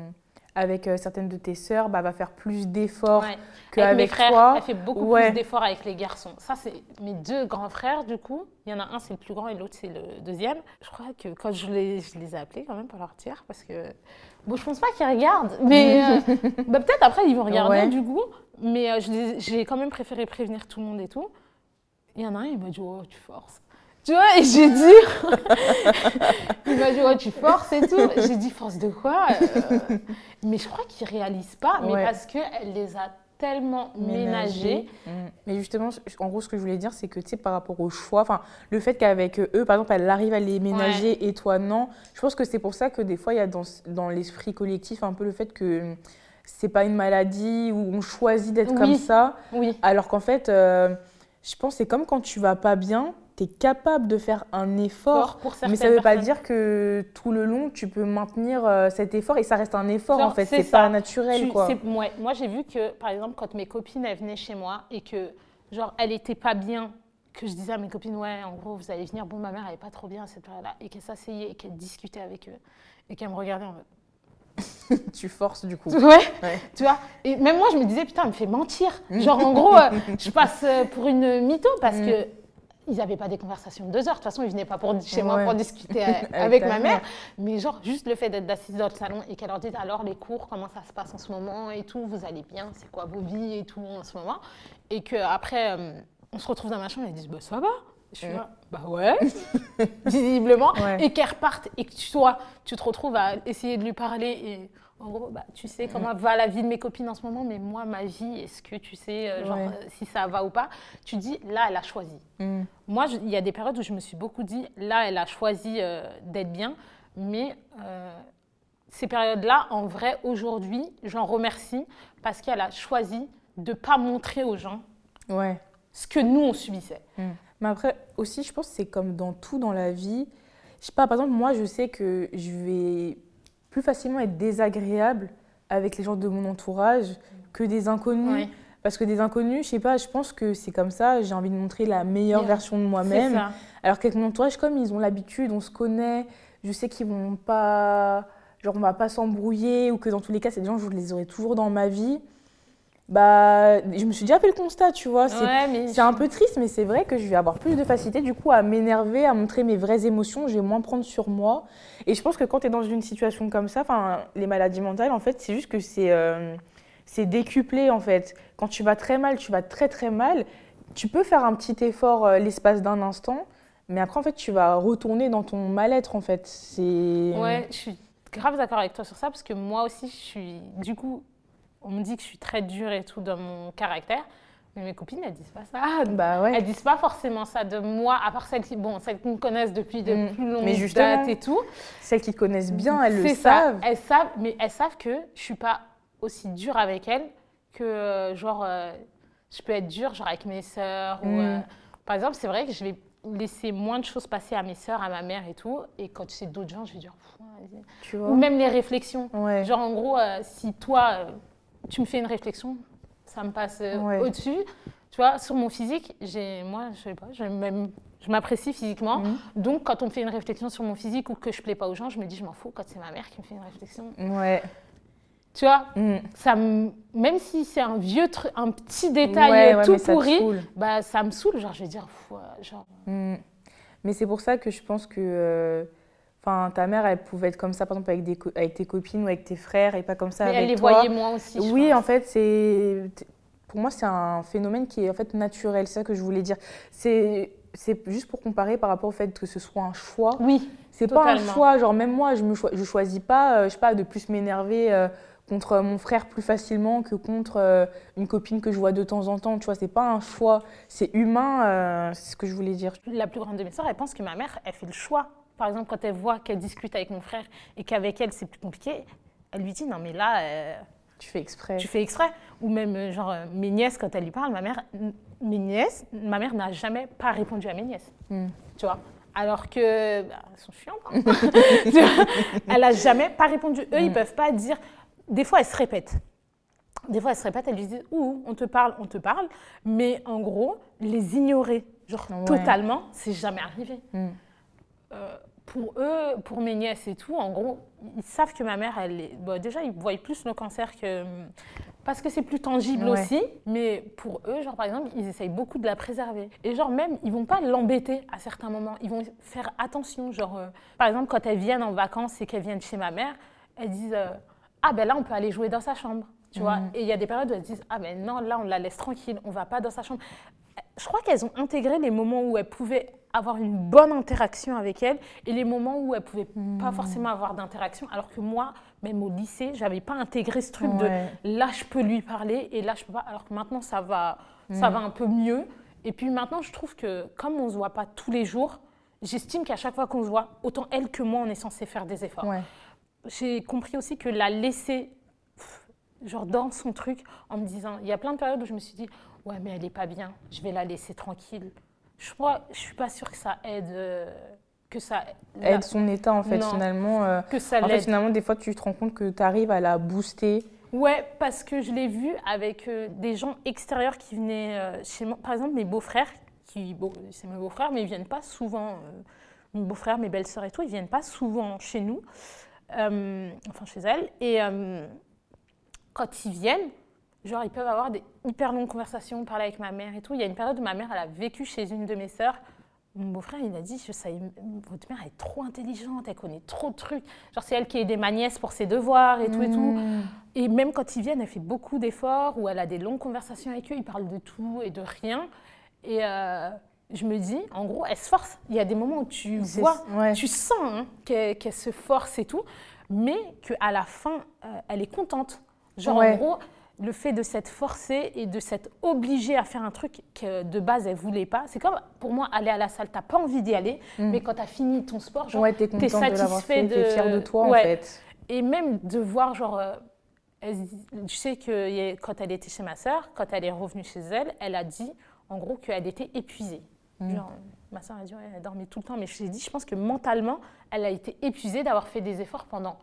avec certaines de tes sœurs, bah, va faire plus d'efforts qu'avec mes frères, toi. Elle fait beaucoup plus d'efforts avec les garçons. Ça, c'est mes deux grands frères, du coup. Il y en a un, c'est le plus grand, et l'autre, c'est le deuxième. Je crois que quand je les, je les ai appelés quand même pour leur dire, parce que Bon, je pense pas qu'ils regardent, mais euh, bah, peut-être après ils vont regarder du coup. Mais euh, j'ai quand même préféré prévenir tout le monde et tout. Il y en a un, il m'a dit Oh, tu forces. Tu vois, et j'ai dit Il m'a dit Oh, tu forces et tout. J'ai dit Force de quoi euh, Mais je crois qu'ils réalisent pas, mais parce qu'elle les a tellement ménagé. Mm. Mais justement, en gros, ce que je voulais dire, c'est que, tu sais, par rapport au choix, enfin, le fait qu'avec eux, par exemple, elle arrive à les ménager et toi, non, je pense que c'est pour ça que des fois, il y a dans, dans l'esprit collectif un peu le fait que c'est pas une maladie où on choisit d'être comme ça. Oui. Alors qu'en fait, euh, je pense que c'est comme quand tu vas pas bien, tu es capable de faire un effort, pour mais ça veut pas dire que tout le long tu peux maintenir euh, cet effort et ça reste un effort en fait, c'est pas naturel quoi. moi j'ai vu que par exemple quand mes copines elles venaient chez moi et que genre elle était pas bien que je disais à mes copines, ouais, en gros, vous allez venir, bon, ma mère, elle n'est pas trop bien à cette période-là, et qu'elle s'asseyait et qu'elle discutait avec eux, et qu'elle me regardait en mode. tu forces du coup. Ouais, Tu vois? Et même moi, je me disais, putain, elle me fait mentir. Genre, en gros, euh, je passe euh, pour une mytho parce mm. que ils n'avaient pas des conversations de deux heures. De toute façon, ils ne venaient pas pour, chez moi pour discuter avec, ma mère. Mais genre, juste le fait d'être assise dans le salon et qu'elle leur dise alors les cours, comment ça se passe en ce moment et tout, vous allez bien, c'est quoi vos vies et tout en ce moment? Et qu'après, euh, on se retrouve dans ma chambre et ils disent bah, ça va. Je suis là, bah ouais, visiblement. Et qu'elle reparte et que toi, tu te retrouves à essayer de lui parler et en gros, bah, tu sais comment va la vie de mes copines en ce moment, mais moi, ma vie, est-ce que tu sais euh, genre, euh, si ça va ou pas? Tu dis, là, elle a choisi. Mm. Moi, il y a des périodes où je me suis beaucoup dit, là, elle a choisi euh, d'être bien, mais ces périodes-là, en vrai, aujourd'hui, j'en remercie parce qu'elle a choisi de ne pas montrer aux gens ouais ce que nous, on subissait. Hmm. Mais après, aussi, je pense que c'est comme dans tout dans la vie. Je sais pas, par exemple, moi, je sais que je vais plus facilement être désagréable avec les gens de mon entourage que des inconnus. Parce que des inconnus, je sais pas, je pense que c'est comme ça, j'ai envie de montrer la meilleure version de moi-même. Alors qu'avec mon entourage, comme ils ont l'habitude, on se connaît, je sais qu'ils vont pas. Genre, on va pas s'embrouiller, ou que dans tous les cas, c'est des gens, je les aurai toujours dans ma vie bah, je me suis déjà fait le constat, tu vois. C'est un peu triste, mais c'est vrai que je vais avoir plus de facilité du coup à m'énerver, à montrer mes vraies émotions, je vais moins prendre sur moi. Et je pense que quand tu es dans une situation comme ça, les maladies mentales, en fait, c'est juste que c'est euh, décuplé en fait. Quand tu vas très mal, tu vas très très mal. Tu peux faire un petit effort euh, l'espace d'un instant, mais après en fait, tu vas retourner dans ton mal-être en fait. Ouais, je suis grave d'accord avec toi sur ça parce que moi aussi, je suis du coup on me dit que je suis très dure et tout dans mon caractère. Mais mes copines, elles disent pas ça. Ah, bah ouais. Elles disent pas forcément ça de moi, à part celles qui, bon, celles qui me connaissent depuis de mm. plus longues dates et tout. Celles qui connaissent bien, elles le savent. Elles savent, mais elles savent que je suis pas aussi dure avec elles que, euh, genre, euh, je peux être dure, genre, avec mes sœurs. Ou, mm. euh, par exemple, c'est vrai que je vais laisser moins de choses passer à mes sœurs, à ma mère et tout. Et quand c'est d'autres gens, je vais dire, tu vois. Ou même les réflexions. Genre, en gros, si toi tu me fais une réflexion, ça me passe euh, au-dessus. Tu vois, sur mon physique, j'ai, moi, je sais pas, je, je m'apprécie physiquement. Mhm. Donc, quand on me fait une réflexion sur mon physique ou que je plais pas aux gens, je me dis, je m'en fous quand c'est ma mère qui me fait une réflexion. Ouais. Tu vois, mhm. ça même si c'est un vieux truc, un petit détail tout pourri, bah, ça me saoule. Genre, je vais dire, genre. Mhm. Mais c'est pour ça que je pense que. Euh, Enfin, ta mère, elle pouvait être comme ça, par exemple, avec, des avec tes copines ou avec tes frères et pas comme ça Mais avec elle les voyait moins aussi. oui, en fait, c'est. Pour moi, c'est un phénomène qui est en fait naturel. C'est ça que je voulais dire. C'est c'est juste pour comparer par rapport au fait que ce soit un choix. Oui. C'est pas un choix. Genre même moi, je me je choisis pas, euh, je sais pas, de plus m'énerver euh, contre mon frère plus facilement que contre euh, une copine que je vois de temps en temps. Tu vois, c'est pas un choix. C'est humain. c'est ce que je voulais dire. La plus grande de mes soeurs, elle pense que ma mère, elle fait le choix par exemple, quand elle voit qu'elle discute avec mon frère et qu'avec elle, c'est plus compliqué, elle lui dit Non, mais là. Euh, tu fais exprès. Tu fais exprès. Ou même, euh, genre, euh, mes nièces, quand elle lui parle, ma mère, mes nièces, ma mère n'a jamais pas répondu à mes nièces. Hmm. Tu vois? Alors que bah, elles sont chiantes. Hein. elle n'a jamais pas répondu. Eux, ils ils hmm. peuvent pas dire. Des fois, elles se répètent. Des fois, elles se répètent, elles lui disent Ouh, on te parle, on te parle. Mais en gros, les ignorer, genre totalement, c'est jamais arrivé. Hmm pour eux, pour mes nièces et tout, en gros, ils savent que ma mère, elle est. Bon, déjà, ils voient plus le cancer que. Parce que c'est plus tangible aussi, mais pour eux, genre par exemple, ils essayent beaucoup de la préserver. Et genre même, ils vont pas l'embêter à certains moments, ils vont faire attention. Genre, euh, par exemple, quand elles viennent en vacances et qu'elles viennent chez ma mère, elles disent euh, Ah ben là, on peut aller jouer dans sa chambre. Tu vois? Mhm. Et il y a des périodes où elles disent Ah ben non, là, on la laisse tranquille, on va pas dans sa chambre. Je crois qu'elles ont intégré les moments où elles pouvaient avoir une bonne interaction avec elle et les moments où elle pouvait pas hmm. forcément avoir d'interaction alors que moi même au lycée j'avais pas intégré ce truc de là je peux lui parler et là je peux pas alors que maintenant ça va ça hmm. va un peu mieux et puis maintenant je trouve que comme on se voit pas tous les jours j'estime qu'à chaque fois qu'on se voit autant elle que moi on est censé faire des efforts j'ai compris aussi que la laisser genre dans son truc, en me disant, il y a plein de périodes où je me suis dit, ouais, mais elle est pas bien, je vais la laisser tranquille. Je crois, je suis pas sûre que ça aide. euh, que ça Aide son état, en fait, Non. finalement. euh, que ça en fait, finalement, des fois, tu te rends compte que tu arrives à la booster. Ouais, parce que je l'ai vu avec euh, des gens extérieurs qui venaient euh, chez moi. Par exemple, mes beaux-frères, qui, bon, c'est mes beaux-frères, mais ils viennent pas souvent. mes beaux-frères, mes belles-sœurs et tout, ils viennent pas souvent chez nous, enfin chez elles. Et quand ils viennent, genre, ils peuvent avoir des hyper longues conversations, parler avec ma mère et tout. Il y a une période où ma mère, elle a vécu chez une de mes sœurs. Mon beau-frère, il a dit, je savais, votre mère elle est trop intelligente, elle connaît trop de trucs. Genre, c'est elle qui aide ma nièce pour ses devoirs et tout et tout. Mmh. Et même quand ils viennent, elle fait beaucoup d'efforts, où elle a des longues conversations avec eux, ils parlent de tout et de rien. Et euh, je me dis, en gros, elle se force. Il y a des moments où tu vois, ouais. tu sens hein, qu'elle se force et tout, mais qu'à la fin, euh, elle est contente. Genre, Ouais. en gros, le fait de s'être forcée et de s'être obligée à faire un truc que de base, elle voulait pas. C'est comme, pour moi, aller à la salle, t'as pas envie d'y aller, mais quand tu as fini ton sport, genre. Ouais, t'es contente de l'avoir satisfait fait, t'es de- fière de toi, Ouais. en fait. et même de voir, genre, euh, elle je sais que quand elle était chez ma sœur, quand elle est revenue chez elle, elle a dit, en gros, qu'elle était épuisée. Mm. Genre, ma sœur a dit, ouais, elle dormait tout le temps, mais je lui ai dit, je pense que mentalement, elle a été épuisée d'avoir fait des efforts pendant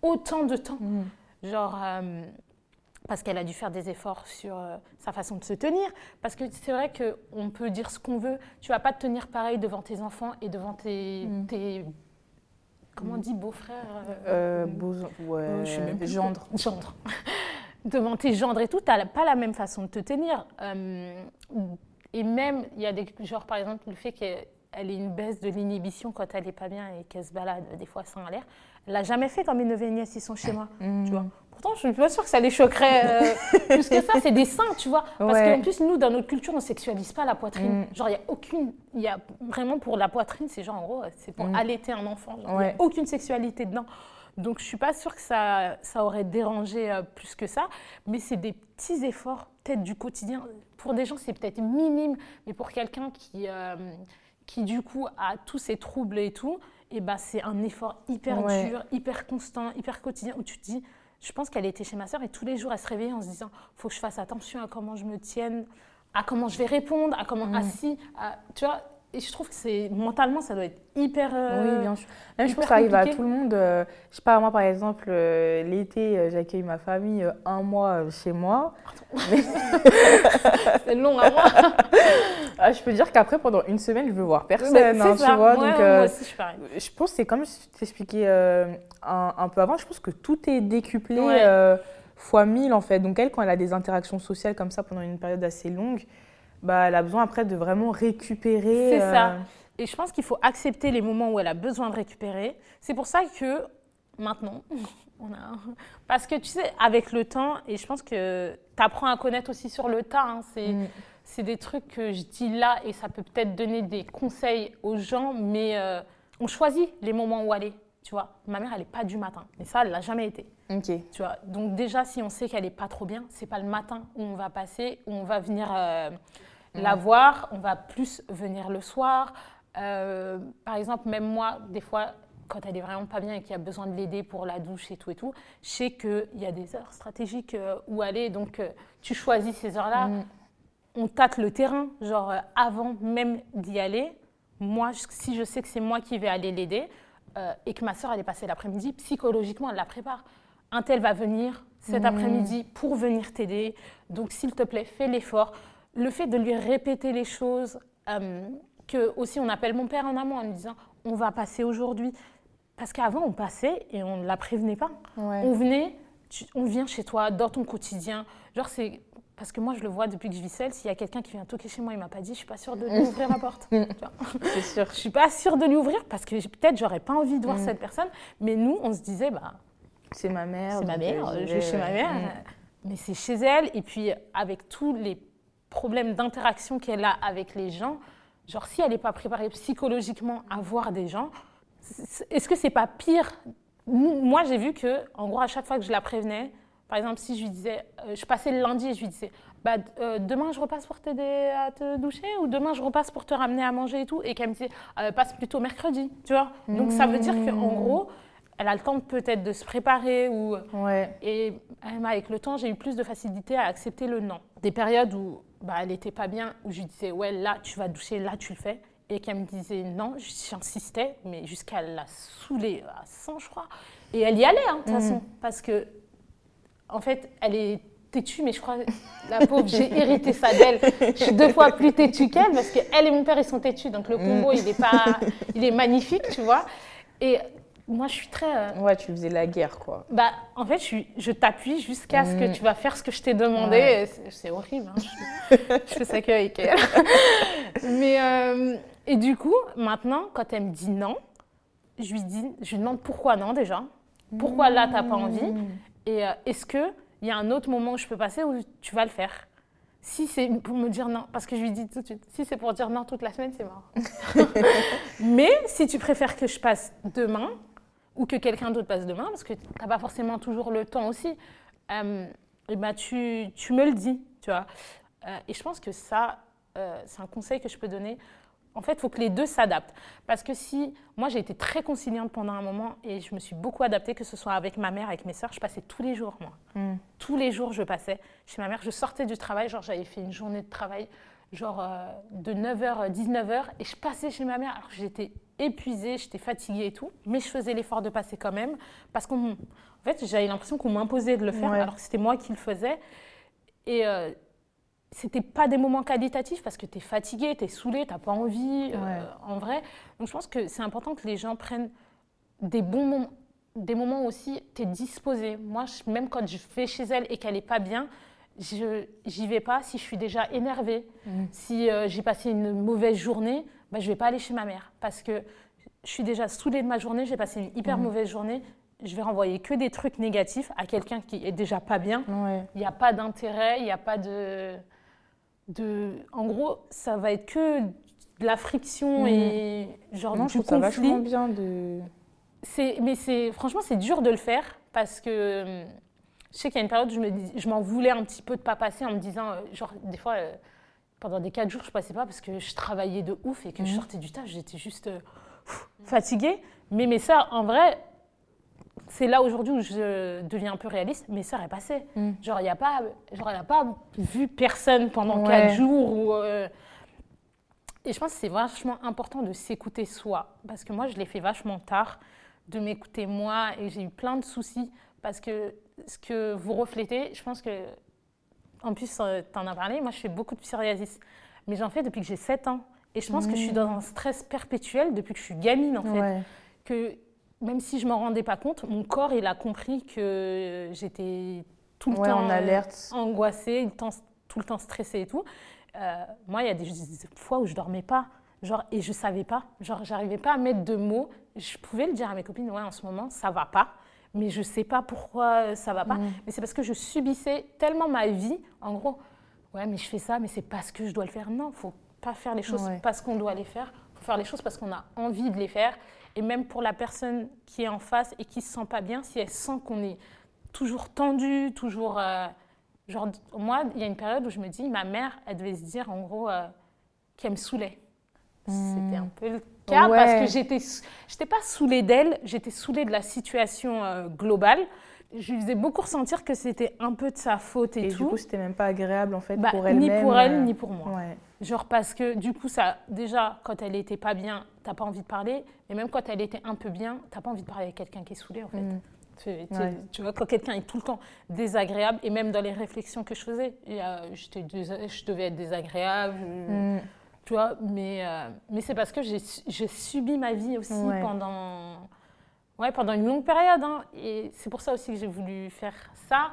autant de temps. Mm. Genre, euh, parce qu'elle a dû faire des efforts sur euh, sa façon de se tenir. Parce que c'est vrai qu'on peut dire ce qu'on veut. Tu vas pas te tenir pareil devant tes enfants et devant tes. Mm. tes- comment on dit beau-frère Euh. Ouais, euh, je sais même plus. gendre. Gendre. Devant tes gendres et tout, tu n'as pas la même façon de te tenir. Euh, et même, il y a des. Genre, par exemple, le fait qu'elle ait une baisse de l'inhibition quand elle n'est pas bien et qu'elle se balade des fois sans l'air, elle l'a jamais fait quand mes neveux et nièces ils sont chez moi. Mm. Tu vois. Pourtant, je suis pas sûre que ça les choquerait euh, plus que ça. C'est des seins, tu vois. Parce Ouais. qu'en plus, nous, dans notre culture, on sexualise pas la poitrine. Mm. Genre, il y a aucune. Il y a vraiment pour la poitrine, c'est genre, en gros, c'est pour Mm. allaiter un enfant. Il y a aucune sexualité dedans. Donc, je suis pas sûre que ça, ça aurait dérangé euh, plus que ça. Mais c'est des petits efforts, peut-être du quotidien. Pour des gens, c'est peut-être minime. Mais pour quelqu'un qui, euh, qui, du coup, a tous ces troubles et tout, et ben, c'est un effort hyper Ouais. dur, hyper constant, hyper quotidien, où tu te dis. Je pense qu'elle était chez ma sœur et tous les jours, elle se réveillait en se disant faut que je fasse attention à comment je me tienne, à comment je vais répondre, à comment Mm. assis. à- tu vois, et je trouve que c'est mentalement, ça doit être hyper. euh, Oui, bien sûr. Même je pense que ça arrive à tout le monde. euh, je sais pas, moi par exemple, euh, l'été, euh, j'accueille ma famille un mois chez moi. C'est long à moi. Ah, je peux dire qu'après, pendant une semaine, je veux voir personne. Hein, ça. tu vois, Ouais, donc, ouais, moi aussi, je suis pareil. je pense que c'est comme je t'expliquais un, un peu avant, je pense que tout est décuplé Ouais. fois 1000 en fait. Donc elle, quand elle a des interactions sociales comme ça pendant une période assez longue, bah, elle a besoin après de vraiment récupérer. C'est euh, ça. Et je pense qu'il faut accepter les moments où elle a besoin de récupérer. C'est pour ça que maintenant, on a. Parce que tu sais, avec le temps, et je pense que tu apprends à connaître aussi sur le tas, hein, c'est. Mm. C'est des trucs que je dis là et ça peut peut-être donner des conseils aux gens, mais euh, on choisit les moments où aller. Tu vois, ma mère, elle n'est pas du matin, mais ça, elle l'a jamais été. Ok. Tu vois, donc déjà, si on sait qu'elle n'est pas trop bien, c'est pas le matin où on va passer, où on va venir euh, la voir, on va plus venir le soir. Euh, par exemple, même moi, des fois, quand elle est vraiment pas bien et qu'il y a besoin de l'aider pour la douche et tout et tout, je sais qu'il y a des heures stratégiques euh, où aller, donc euh, tu choisis ces heures-là. Mm. On tâte le terrain, genre avant même d'y aller. Moi, si je sais que c'est moi qui vais aller l'aider euh, et que ma soeur elle est passée l'après-midi, psychologiquement, elle la prépare. Un tel va venir cet Mhm. après-midi pour venir t'aider. Donc, s'il te plaît, fais l'effort. Le fait de lui répéter les choses, euh, que aussi on appelle mon père en amont en lui disant on va passer aujourd'hui. Parce qu'avant, on passait et on ne la prévenait pas. Ouais. On venait, tu- on vient chez toi, dans ton quotidien. Genre, c'est. Parce que moi, je le vois depuis que je vis seule. S'il y a quelqu'un qui vient toquer chez moi, il m'a pas dit, je suis pas sûre de lui ouvrir la porte. C'est sûr. Je suis pas sûre de lui ouvrir parce que peut-être j'aurais pas envie de voir Mm. cette personne. Mais nous, on se disait, bah, C'est ma mère. c'est ma mère, euh, je vais chez ma mère, Mm. mais c'est chez elle. Et puis, avec tous les problèmes d'interaction qu'elle a avec les gens, genre, si elle n'est pas préparée psychologiquement à voir des gens, est-ce que c'est pas pire? Moi, j'ai vu que, en gros, à chaque fois que je la prévenais, par exemple, si je lui disais, euh, je passais le lundi et je lui disais, bah, euh, demain je repasse pour t'aider à te doucher ou demain je repasse pour te ramener à manger et tout, et qu'elle me disait, Euh, passe plutôt mercredi, tu vois. Donc ça veut dire qu'en Mmh. gros, elle a le temps peut-être de se préparer. Ou... Ouais. Et avec le temps, j'ai eu plus de facilité à accepter le non. Des périodes où bah, elle n'était pas bien, où je lui disais, ouais, là, tu vas doucher, là, tu le fais. Et qu'elle me disait non, j'insistais, mais jusqu'à la saouler à 100, je crois. Et elle y allait, hein, de toute mm. façon, parce que, en fait, elle est têtue, mais je crois, la pauvre, j'ai hérité ça d'elle. Je suis deux fois plus têtue qu'elle, parce qu'elle et mon père, ils sont têtus, donc le combo, mm. il, est pas, il est magnifique, tu vois. Et moi, je suis très. Euh, ouais, tu faisais la guerre, quoi. Bah, en fait, je, je t'appuie jusqu'à ce que mm. tu vas faire ce que je t'ai demandé. C'est horrible. Hein. Je, fais ça qu'avec elle. Mais, euh, et du coup, maintenant, quand elle me dit non, je lui, dis, je lui demande pourquoi non, déjà. Pourquoi là, tu n'as pas envie mm. Et euh, est-ce qu'il y a un autre moment où je peux passer où tu vas le faire? Si c'est pour me dire non, parce que je lui dis tout de suite, si c'est pour dire non toute la semaine, c'est mort. Mais si tu préfères que je passe demain, ou que quelqu'un d'autre passe demain, parce que tu n'as pas forcément toujours le temps aussi, euh, et ben tu, tu, me le dis, tu vois. Euh, et je pense que ça, euh, c'est un conseil que je peux donner. En fait, il faut que les deux s'adaptent. Parce que si, moi j'ai été très conciliante pendant un moment et je me suis beaucoup adaptée, que ce soit avec ma mère, avec mes soeurs, je passais tous les jours, moi. Mm. Tous les jours, je passais chez ma mère. Je sortais du travail, genre j'avais fait une journée de travail, genre de 9h, 19h, et je passais chez ma mère alors j'étais épuisée, j'étais fatiguée et tout, mais je faisais l'effort de passer quand même parce qu'en fait, j'avais l'impression qu'on m'imposait de le faire alors que c'était moi qui le faisais. Et euh, c'était pas des moments qualitatifs parce que tu es fatigué, tu es saoulé, tu pas envie euh, en vrai. Donc je pense que c'est important que les gens prennent des bons moments des moments aussi, tu es disposé. Moi, même quand je vais chez elle et qu'elle n'est pas bien, je j'y vais pas si je suis déjà énervée, mm. si euh, j'ai passé une mauvaise journée, bah, je vais pas aller chez ma mère parce que je suis déjà saoulée de ma journée, j'ai passé une hyper mm. mauvaise journée. Je vais renvoyer que des trucs négatifs à quelqu'un qui est déjà pas bien. Il n'y a pas d'intérêt, il n'y a pas de, de. En gros, ça va être que de la friction mm. et genre non, je trouve ça vachement bien de. mais c'est franchement c'est dur de le faire parce que je sais qu'il y a une période où je, me je m'en voulais un petit peu de pas passer en me disant, euh, genre, des fois, euh, pendant des quatre jours, je passais pas parce que je travaillais de ouf et que je mhm. sortais du taf, j'étais juste euh, fatiguée. Mais, mais ça, en vrai, c'est là aujourd'hui où je deviens un peu réaliste. Mais ça, est passé. Mhm. Genre, il n'y a pas, genre, elle n'a pas vu personne pendant quatre jours. Ou, Et je pense que c'est vachement important de s'écouter soi. Parce que moi, je l'ai fait vachement tard, de m'écouter moi. Et j'ai eu plein de soucis parce que ce que vous reflétez, je pense que, en plus, euh, tu en as parlé, moi je fais beaucoup de psoriasis, mais j'en fais depuis que j'ai 7 ans. Et je pense que je suis dans un stress perpétuel depuis que je suis gamine, en fait. Que même si je ne m'en rendais pas compte, mon corps, il a compris que j'étais tout le temps en alerte. angoissée, tout le temps stressée et tout. Euh, moi, il y a des fois où je dormais pas, genre, et je savais pas, genre, j'arrivais pas à mettre de mots. Je pouvais le dire à mes copines, ouais, en ce moment, ça va pas mais je ne sais pas pourquoi ça va pas. Mm. Mais c'est parce que je subissais tellement ma vie. En gros, ouais, mais je fais ça, mais c'est parce que je dois le faire. Non, il faut pas faire les choses parce qu'on doit les faire. Il faut faire les choses parce qu'on a envie de les faire. Et même pour la personne qui est en face et qui se sent pas bien, si elle sent qu'on est toujours tendu, toujours. Euh, genre, moi, il y a une période où je me dis, ma mère, elle devait se dire en gros euh, qu'elle me saoulait. C'était un peu cas parce que j'étais, j'étais pas saoulée d'elle, j'étais saoulée de la situation euh, globale. Je lui faisais beaucoup ressentir que c'était un peu de sa faute et, et tout. du coup, c'était même pas agréable en fait bah, pour elle Ni pour elle, euh, ni pour moi. Genre parce que du coup, ça, déjà, quand elle était pas bien, t'as pas envie de parler. Et même quand elle était un peu bien, t'as pas envie de parler avec quelqu'un qui est saoulé en fait. Mm. Tu, vois, quand quelqu'un est tout le temps désagréable, et même dans les réflexions que je faisais, je devais être désagréable. Mm tu vois, mais, euh, mais c'est parce que j'ai subi ma vie aussi pendant, ouais, pendant une longue période. Hein. et c'est pour ça aussi que j'ai voulu faire ça,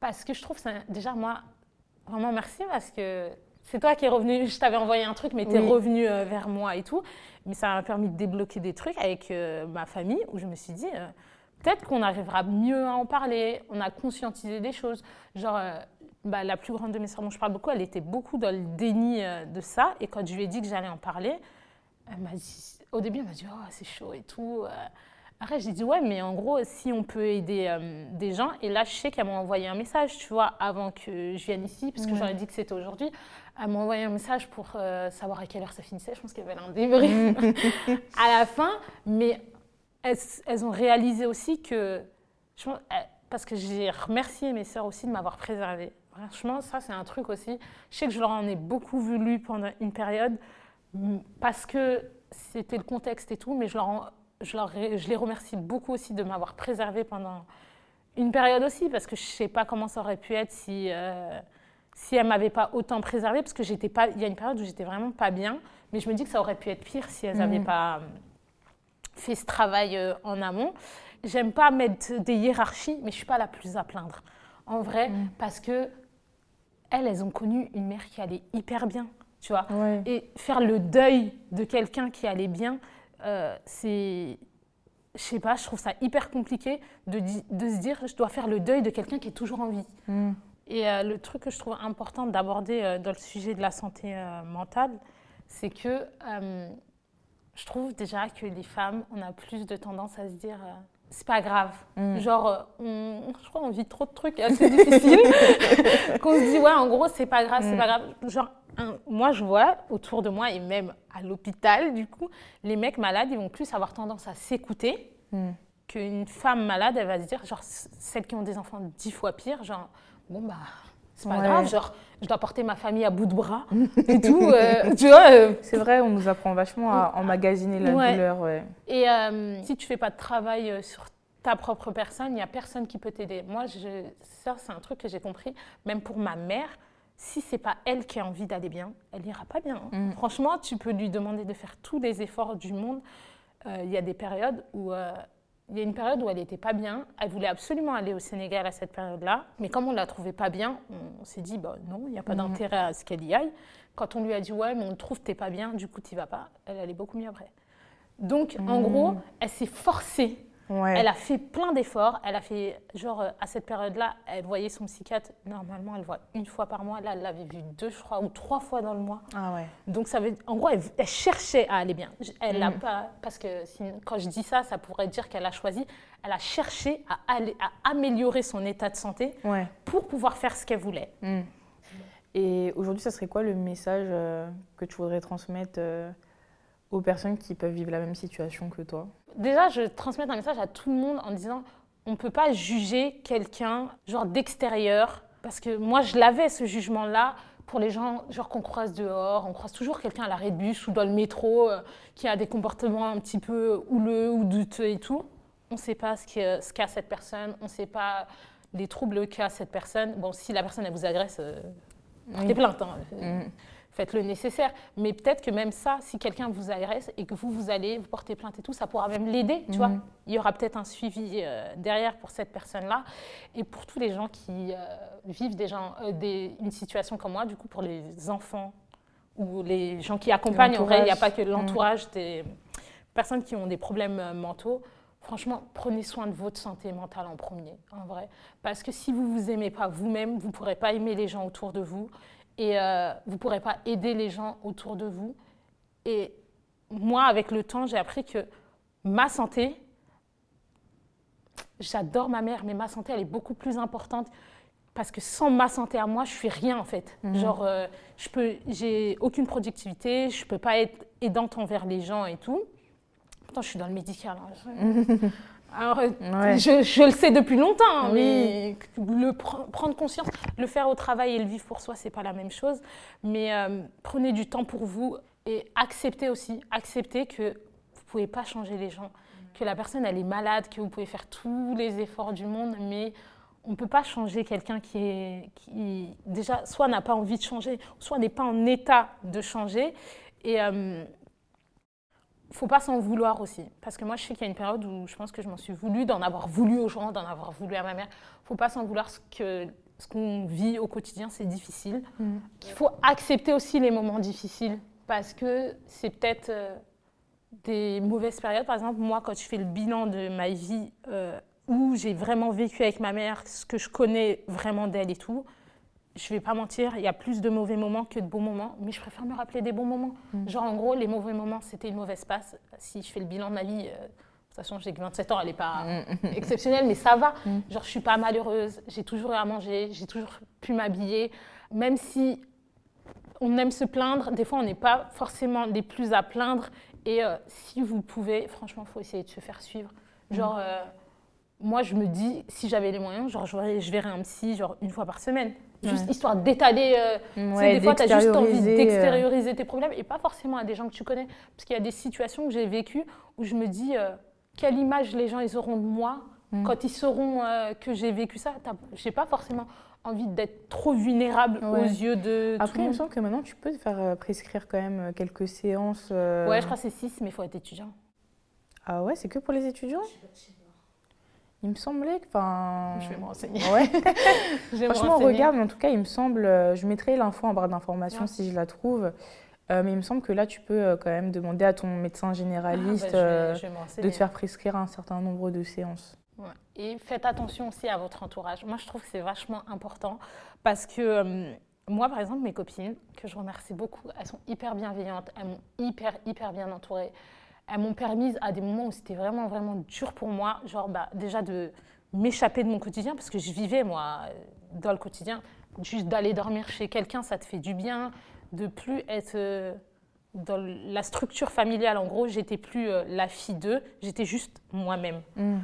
parce que je trouve ça, déjà, moi, vraiment merci, parce que c'est toi qui es revenu, je t'avais envoyé un truc, mais tu es revenu euh, vers moi et tout. Mais ça m'a permis de débloquer des trucs avec euh, ma famille, où je me suis dit, peut-être qu'on arrivera mieux à en parler, on a conscientisé des choses. Genre, bah, la plus grande de mes sœurs dont je parle beaucoup, elle était beaucoup dans le déni euh, de ça. Et quand je lui ai dit que j'allais en parler, elle m'a dit, au début, elle m'a dit, oh, c'est chaud et tout. Euh. Après, j'ai dit, ouais, mais en gros, si on peut aider euh, des gens. Et là, je sais qu'elle m'a envoyé un message, tu vois, avant que je vienne ici, parce que j'aurais dit que c'était aujourd'hui. Elle m'a envoyé un message pour savoir à quelle heure ça finissait. Je pense qu'elle avait un débrief à la fin. Mais elles, ont réalisé aussi que, parce que j'ai remercié mes sœurs aussi de m'avoir préservée. Franchement, ça c'est un truc aussi. Je sais que je leur en ai beaucoup voulu pendant une période parce que c'était le contexte et tout, mais je, leur je, leur, je les remercie beaucoup aussi de m'avoir préservée pendant une période aussi, parce que je ne sais pas comment ça aurait pu être si, euh, si elle ne m'avait pas autant préservée, parce que j'étais pas, il y a une période où j'étais vraiment pas bien, mais je me dis que ça aurait pu être pire si elles n'avaient mmh. pas fait ce travail euh, en amont. J'aime pas mettre des hiérarchies, mais je suis pas la plus à plaindre, en vrai, mmh. parce que elles, elles ont connu une mère qui allait hyper bien, tu vois. Et faire le deuil de quelqu'un qui allait bien, euh, c'est, je sais pas, je trouve ça hyper compliqué de, de, se dire, je dois faire le deuil de quelqu'un qui est toujours en vie. Mmh. Et euh, le truc que je trouve important d'aborder dans le sujet de la santé mentale, c'est que je trouve déjà que les femmes, on a plus de tendance à se dire euh, c'est pas grave. Mm. Genre, euh, on, je crois qu'on vit trop de trucs assez difficiles qu'on se dit ouais, en gros, c'est pas grave, c'est mm. pas grave. Genre, moi, je vois autour de moi et même à l'hôpital, du coup, les mecs malades, ils vont plus avoir tendance à s'écouter. Mm. Qu'une femme malade, elle va se dire, genre, celles qui ont des enfants dix fois pire, genre, bon, bah, c'est pas grave, genre, je dois porter ma famille à bout de bras et tout. Euh, tu vois euh. C'est vrai, on nous apprend vachement à emmagasiner la douleur. Ouais. Et euh, si tu fais pas de travail sur ta propre personne, il n'y a personne qui peut t'aider. Moi, je, ça, c'est un truc que j'ai compris, même pour ma mère. Si c'est pas elle qui a envie d'aller bien, elle ira pas bien. Hein. Mm. Franchement, tu peux lui demander de faire tous les efforts du monde. Il y a des périodes où il y a une période où elle n'était pas bien. Elle voulait absolument aller au Sénégal à cette période-là. Mais comme on ne la trouvait pas bien, on, s'est dit, bah, non, il n'y a pas mhm. d'intérêt à ce qu'elle y aille. Quand on lui a dit, ouais, mais on trouve que tu n'es pas bien, du coup, tu n'y vas pas, elle allait beaucoup mieux après. Donc, en mhm. gros, elle s'est forcée elle a fait plein d'efforts. Elle a fait, genre, euh, à cette période-là, elle voyait son psychiatre. Normalement, elle voit une fois par mois. Là, elle l'avait vu deux, je crois, ou trois fois dans le mois. Ah ouais. Donc, ça veut, en gros, elle, cherchait à aller bien. Elle n'a mm. pas, parce que quand je dis ça, ça pourrait dire qu'elle a choisi. Elle a cherché à, aller, à améliorer son état de santé pour pouvoir faire ce qu'elle voulait. Mm. Et aujourd'hui, ça serait quoi le message euh, que tu voudrais transmettre euh, aux personnes qui peuvent vivre la même situation que toi Déjà, je transmets un message à tout le monde en disant on ne peut pas juger quelqu'un genre d'extérieur parce que moi je l'avais ce jugement là pour les gens genre qu'on croise dehors, on croise toujours quelqu'un à l'arrêt de bus ou dans le métro euh, qui a des comportements un petit peu houleux ou douteux et tout. On ne sait pas ce qu'a cette personne, on ne sait pas les troubles qu'a cette personne. Bon, si la personne elle vous agresse, euh, portez plainte. Hein. Mm faites le nécessaire. Mais peut-être que même ça, si quelqu'un vous agresse et que vous, vous allez vous porter plainte et tout, ça pourra même l'aider, tu vois. Mhm. Il y aura peut-être un suivi euh, derrière pour cette personne-là. Et pour tous les gens qui euh, vivent des gens, euh, des, une situation comme moi, du coup, pour les enfants ou les gens qui accompagnent, en vrai, il n'y a pas que mhm. l'entourage des personnes qui ont des problèmes mentaux. Franchement, prenez soin de votre santé mentale en premier, en vrai. Parce que si vous ne vous aimez pas vous-même, vous ne pourrez pas aimer les gens autour de vous et euh, vous ne pourrez pas aider les gens autour de vous. Et moi, avec le temps, j'ai appris que ma santé, j'adore ma mère, mais ma santé, elle est beaucoup plus importante parce que sans ma santé à moi, je suis rien en fait. Mhm. Genre, euh, je peux, j'ai aucune productivité, je peux pas être aidante envers les gens et tout. Pourtant, je suis dans le médical. Hein. Alors, je, le sais depuis longtemps, hein, mais le prendre conscience, le faire au travail et le vivre pour soi, c'est pas la même chose. Mais euh, prenez du temps pour vous et acceptez aussi, acceptez que vous pouvez pas changer les gens, que la personne elle est malade, que vous pouvez faire tous les efforts du monde, mais on ne peut pas changer quelqu'un qui est qui déjà soit n'a pas envie de changer, soit n'est pas en état de changer. Et euh, faut pas s'en vouloir aussi. Parce que moi, je sais qu'il y a une période où je pense que je m'en suis voulu, d'en avoir voulu aux gens, d'en avoir voulu à ma mère. faut pas s'en vouloir ce que ce qu'on vit au quotidien, c'est difficile. Mm. Il faut accepter aussi les moments difficiles parce que c'est peut-être euh, des mauvaises périodes. Par exemple, moi, quand je fais le bilan de ma vie euh, où j'ai vraiment vécu avec ma mère, ce que je connais vraiment d'elle et tout, je vais pas mentir, il y a plus de mauvais moments que de bons moments, mais je préfère me rappeler des bons moments. Mm. Genre, en gros, les mauvais moments, c'était une mauvaise passe. Si je fais le bilan de ma vie, euh, de toute façon, j'ai que 27 ans, elle n'est pas mm. exceptionnelle, mais ça va. Mm. Genre, je suis pas malheureuse, j'ai toujours eu à manger, j'ai toujours pu m'habiller. Même si on aime se plaindre, des fois, on n'est pas forcément les plus à plaindre. Et euh, si vous pouvez, franchement, il faut essayer de se faire suivre. Genre, euh, moi, je me dis, si j'avais les moyens, genre, je verrais, je verrais un psy genre, une fois par semaine. Juste Ouais. histoire d'étaler. euh, Ouais, des fois, tu as juste envie d'extérioriser, euh. tes problèmes et pas forcément à des gens que tu connais. Parce qu'il y a des situations que j'ai vécues où je me dis, euh, quelle image les gens ils auront de moi Mm. quand ils sauront euh, que j'ai vécu ça. Je n'ai pas forcément envie d'être trop vulnérable Ouais. aux yeux de tout Après, il me semble que maintenant, tu peux te faire euh, prescrire quand même quelques séances. euh, Ouais, je crois que c'est 6, mais il faut être étudiant. Ah ouais, c'est que pour les étudiants? Il me semblait que. Enfin... Je vais me renseigner. Ouais. Franchement, regarde, mais en tout cas, il me semble. euh, Je mettrai l'info en barre d'informations Ouais. si je la trouve. Euh, mais il me semble que là, tu peux euh, quand même demander à ton médecin Ah, bah, généraliste je vais- je vais me de te faire prescrire un certain nombre de séances. Ouais. Et faites attention aussi à votre entourage. Moi, je trouve que c'est vachement important parce que moi, par exemple, mes copines, que je remercie beaucoup, elles sont hyper bienveillantes, elles m'ont hyper, hyper bien entourée. Elles m'ont permis à des moments où c'était vraiment, vraiment dur pour moi, genre bah, déjà de m'échapper de mon quotidien parce que je vivais, moi, euh, dans le quotidien. Juste d'aller dormir chez quelqu'un, ça te fait du bien. De plus être euh, dans la structure familiale, en gros, j'étais plus euh, la fille d'eux, j'étais juste moi-même. Mm.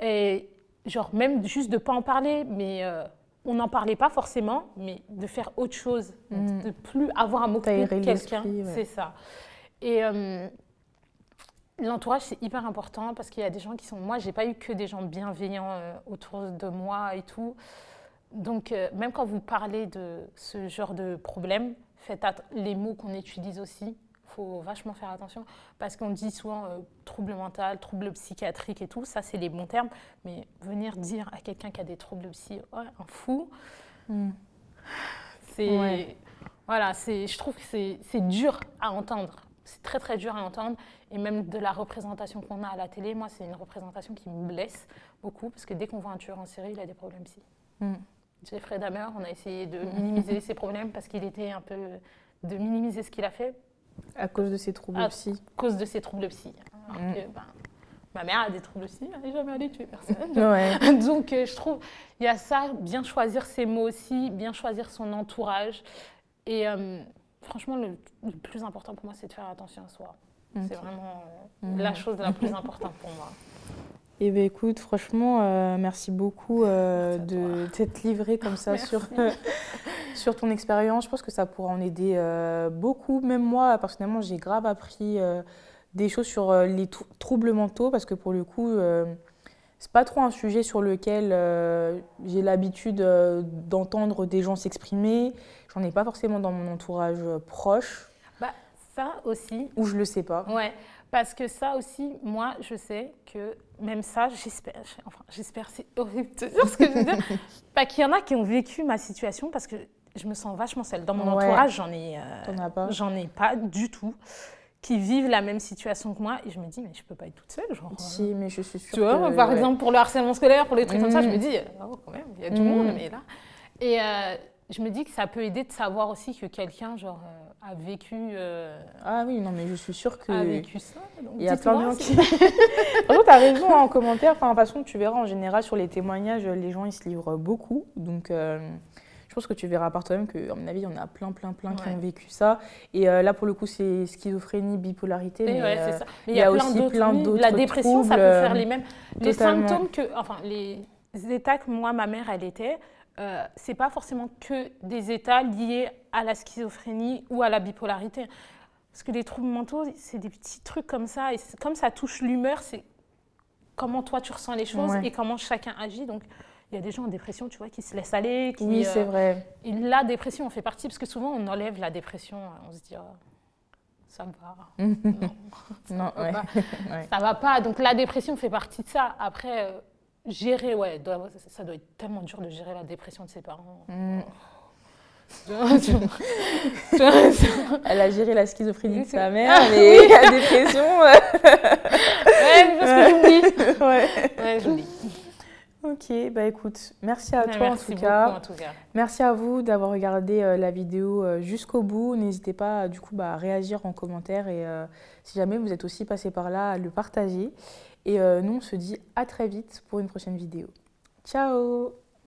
Et genre, même juste de ne pas en parler, mais euh, on n'en parlait pas forcément, mais de faire autre chose, Mm. de plus avoir à m'occuper T'aérer de quelqu'un. ouais. C'est ça. Et euh, l'entourage, c'est hyper important parce qu'il y a des gens qui sont. Moi, j'ai pas eu que des gens bienveillants euh, autour de moi et tout. Donc, euh, même quand vous parlez de ce genre de problème, faites les mots qu'on utilise aussi. Il faut vachement faire attention parce qu'on dit souvent euh, trouble mental, trouble psychiatrique et tout. Ça, c'est les bons termes. Mais venir dire à quelqu'un qui a des troubles psy, ouais, un fou, Mm. c'est. Ouais. Voilà, c'est, je trouve que c'est, c'est dur à entendre. C'est très, très dur à entendre. Et même de la représentation qu'on a à la télé, moi, c'est une représentation qui me blesse beaucoup parce que dès qu'on voit un tueur en série, il a des problèmes psy. Mm. Jeffrey Dahmer, on a essayé de minimiser ses problèmes parce qu'il était un peu. de minimiser ce qu'il a fait À cause de ces troubles Ah. psy. à cause de ses troubles psy. Alors Mm. que, ben, ma mère a des troubles psy, elle n'est jamais allée tuer personne. Ouais. Donc, euh, je trouve, il y a ça, bien choisir ses mots aussi, bien choisir son entourage. Et euh, franchement, le, le plus important pour moi, c'est de faire attention à soi. C'est vraiment euh, Mhm. la chose la plus importante pour moi. Eh bien, écoute, franchement, euh, merci beaucoup euh, Merci de t'être livré comme ça Merci. sur, sur ton expérience. Je pense que ça pourra en aider beaucoup. Même moi, personnellement, j'ai grave appris des choses sur les trou- troubles mentaux parce que pour le coup, c'est pas trop un sujet sur lequel euh, j'ai l'habitude euh, d'entendre des gens s'exprimer. J'en ai pas forcément dans mon entourage euh, proche Bah, ça aussi, ou je le sais pas. ouais, parce que ça aussi, moi, je sais que même ça, j'espère, enfin, j'espère, c'est horrible de dire ce que je veux dire, pas qu'il y en a qui ont vécu ma situation parce que je me sens vachement seule. Dans mon Ouais. entourage, j'en ai, j'en ai pas du tout qui vivent la même situation que moi et je me dis mais je peux pas être toute seule genre euh, Si, mais je suis sûre tu vois que- par ouais. exemple pour le harcèlement scolaire pour les trucs comme ça je Mm. me dis oh, quand même il y a du Mm. monde mais là et euh, je me dis que ça peut aider de savoir aussi que quelqu'un genre euh, a vécu euh, Ah oui, non, mais je suis sûre que. a vécu ça donc Il y a plein de gens qui. Par contre, t'as raison hein, en commentaire. Enfin, de toute façon, tu verras en général sur les témoignages, les gens ils se livrent beaucoup. Donc, euh, je pense que tu verras par toi-même que, à mon avis, il y en a plein, plein, plein qui ont vécu ça. Et euh, là, pour le coup, c'est schizophrénie, bipolarité. Mais, ouais, euh, c'est ça. Mais il y a plein aussi plein d'autres La dépression, ça peut faire les mêmes. Les totalement. symptômes que, enfin, les états que moi, ma mère, elle était, euh, c'est pas forcément que des états liés à la schizophrénie ou à la bipolarité. Parce que les troubles mentaux, c'est des petits trucs comme ça. Et comme ça touche l'humeur, c'est comment toi tu ressens les choses Ouais. et comment chacun agit. Donc, il y a des gens en dépression, tu vois, qui se laissent aller. Qui, Oui, c'est euh, vrai. et la dépression en fait partie, parce que souvent on enlève la dépression, on se dit, oh, ça va. Non, ça Non, va ouais. pas. Ouais. Ça va pas. Donc la dépression fait partie de ça. Après, euh, gérer, ouais, doit- ça doit être tellement dur de gérer la dépression de ses parents. Mm. Elle a géré la schizophrénie de sa mère, Ah, mais oui. la dépression. euh, Ouais, parce que j'oublie. ouais. Ouais, j'oublie. Ok, bah écoute, merci à Ouais, toi merci en tout cas. en tout cas. Merci à vous d'avoir regardé euh, la vidéo euh, jusqu'au bout. N'hésitez pas du coup bah, à réagir en commentaire et euh, si jamais vous êtes aussi passé par là, à le partager. Et euh, nous, on se dit à très vite pour une prochaine vidéo. Ciao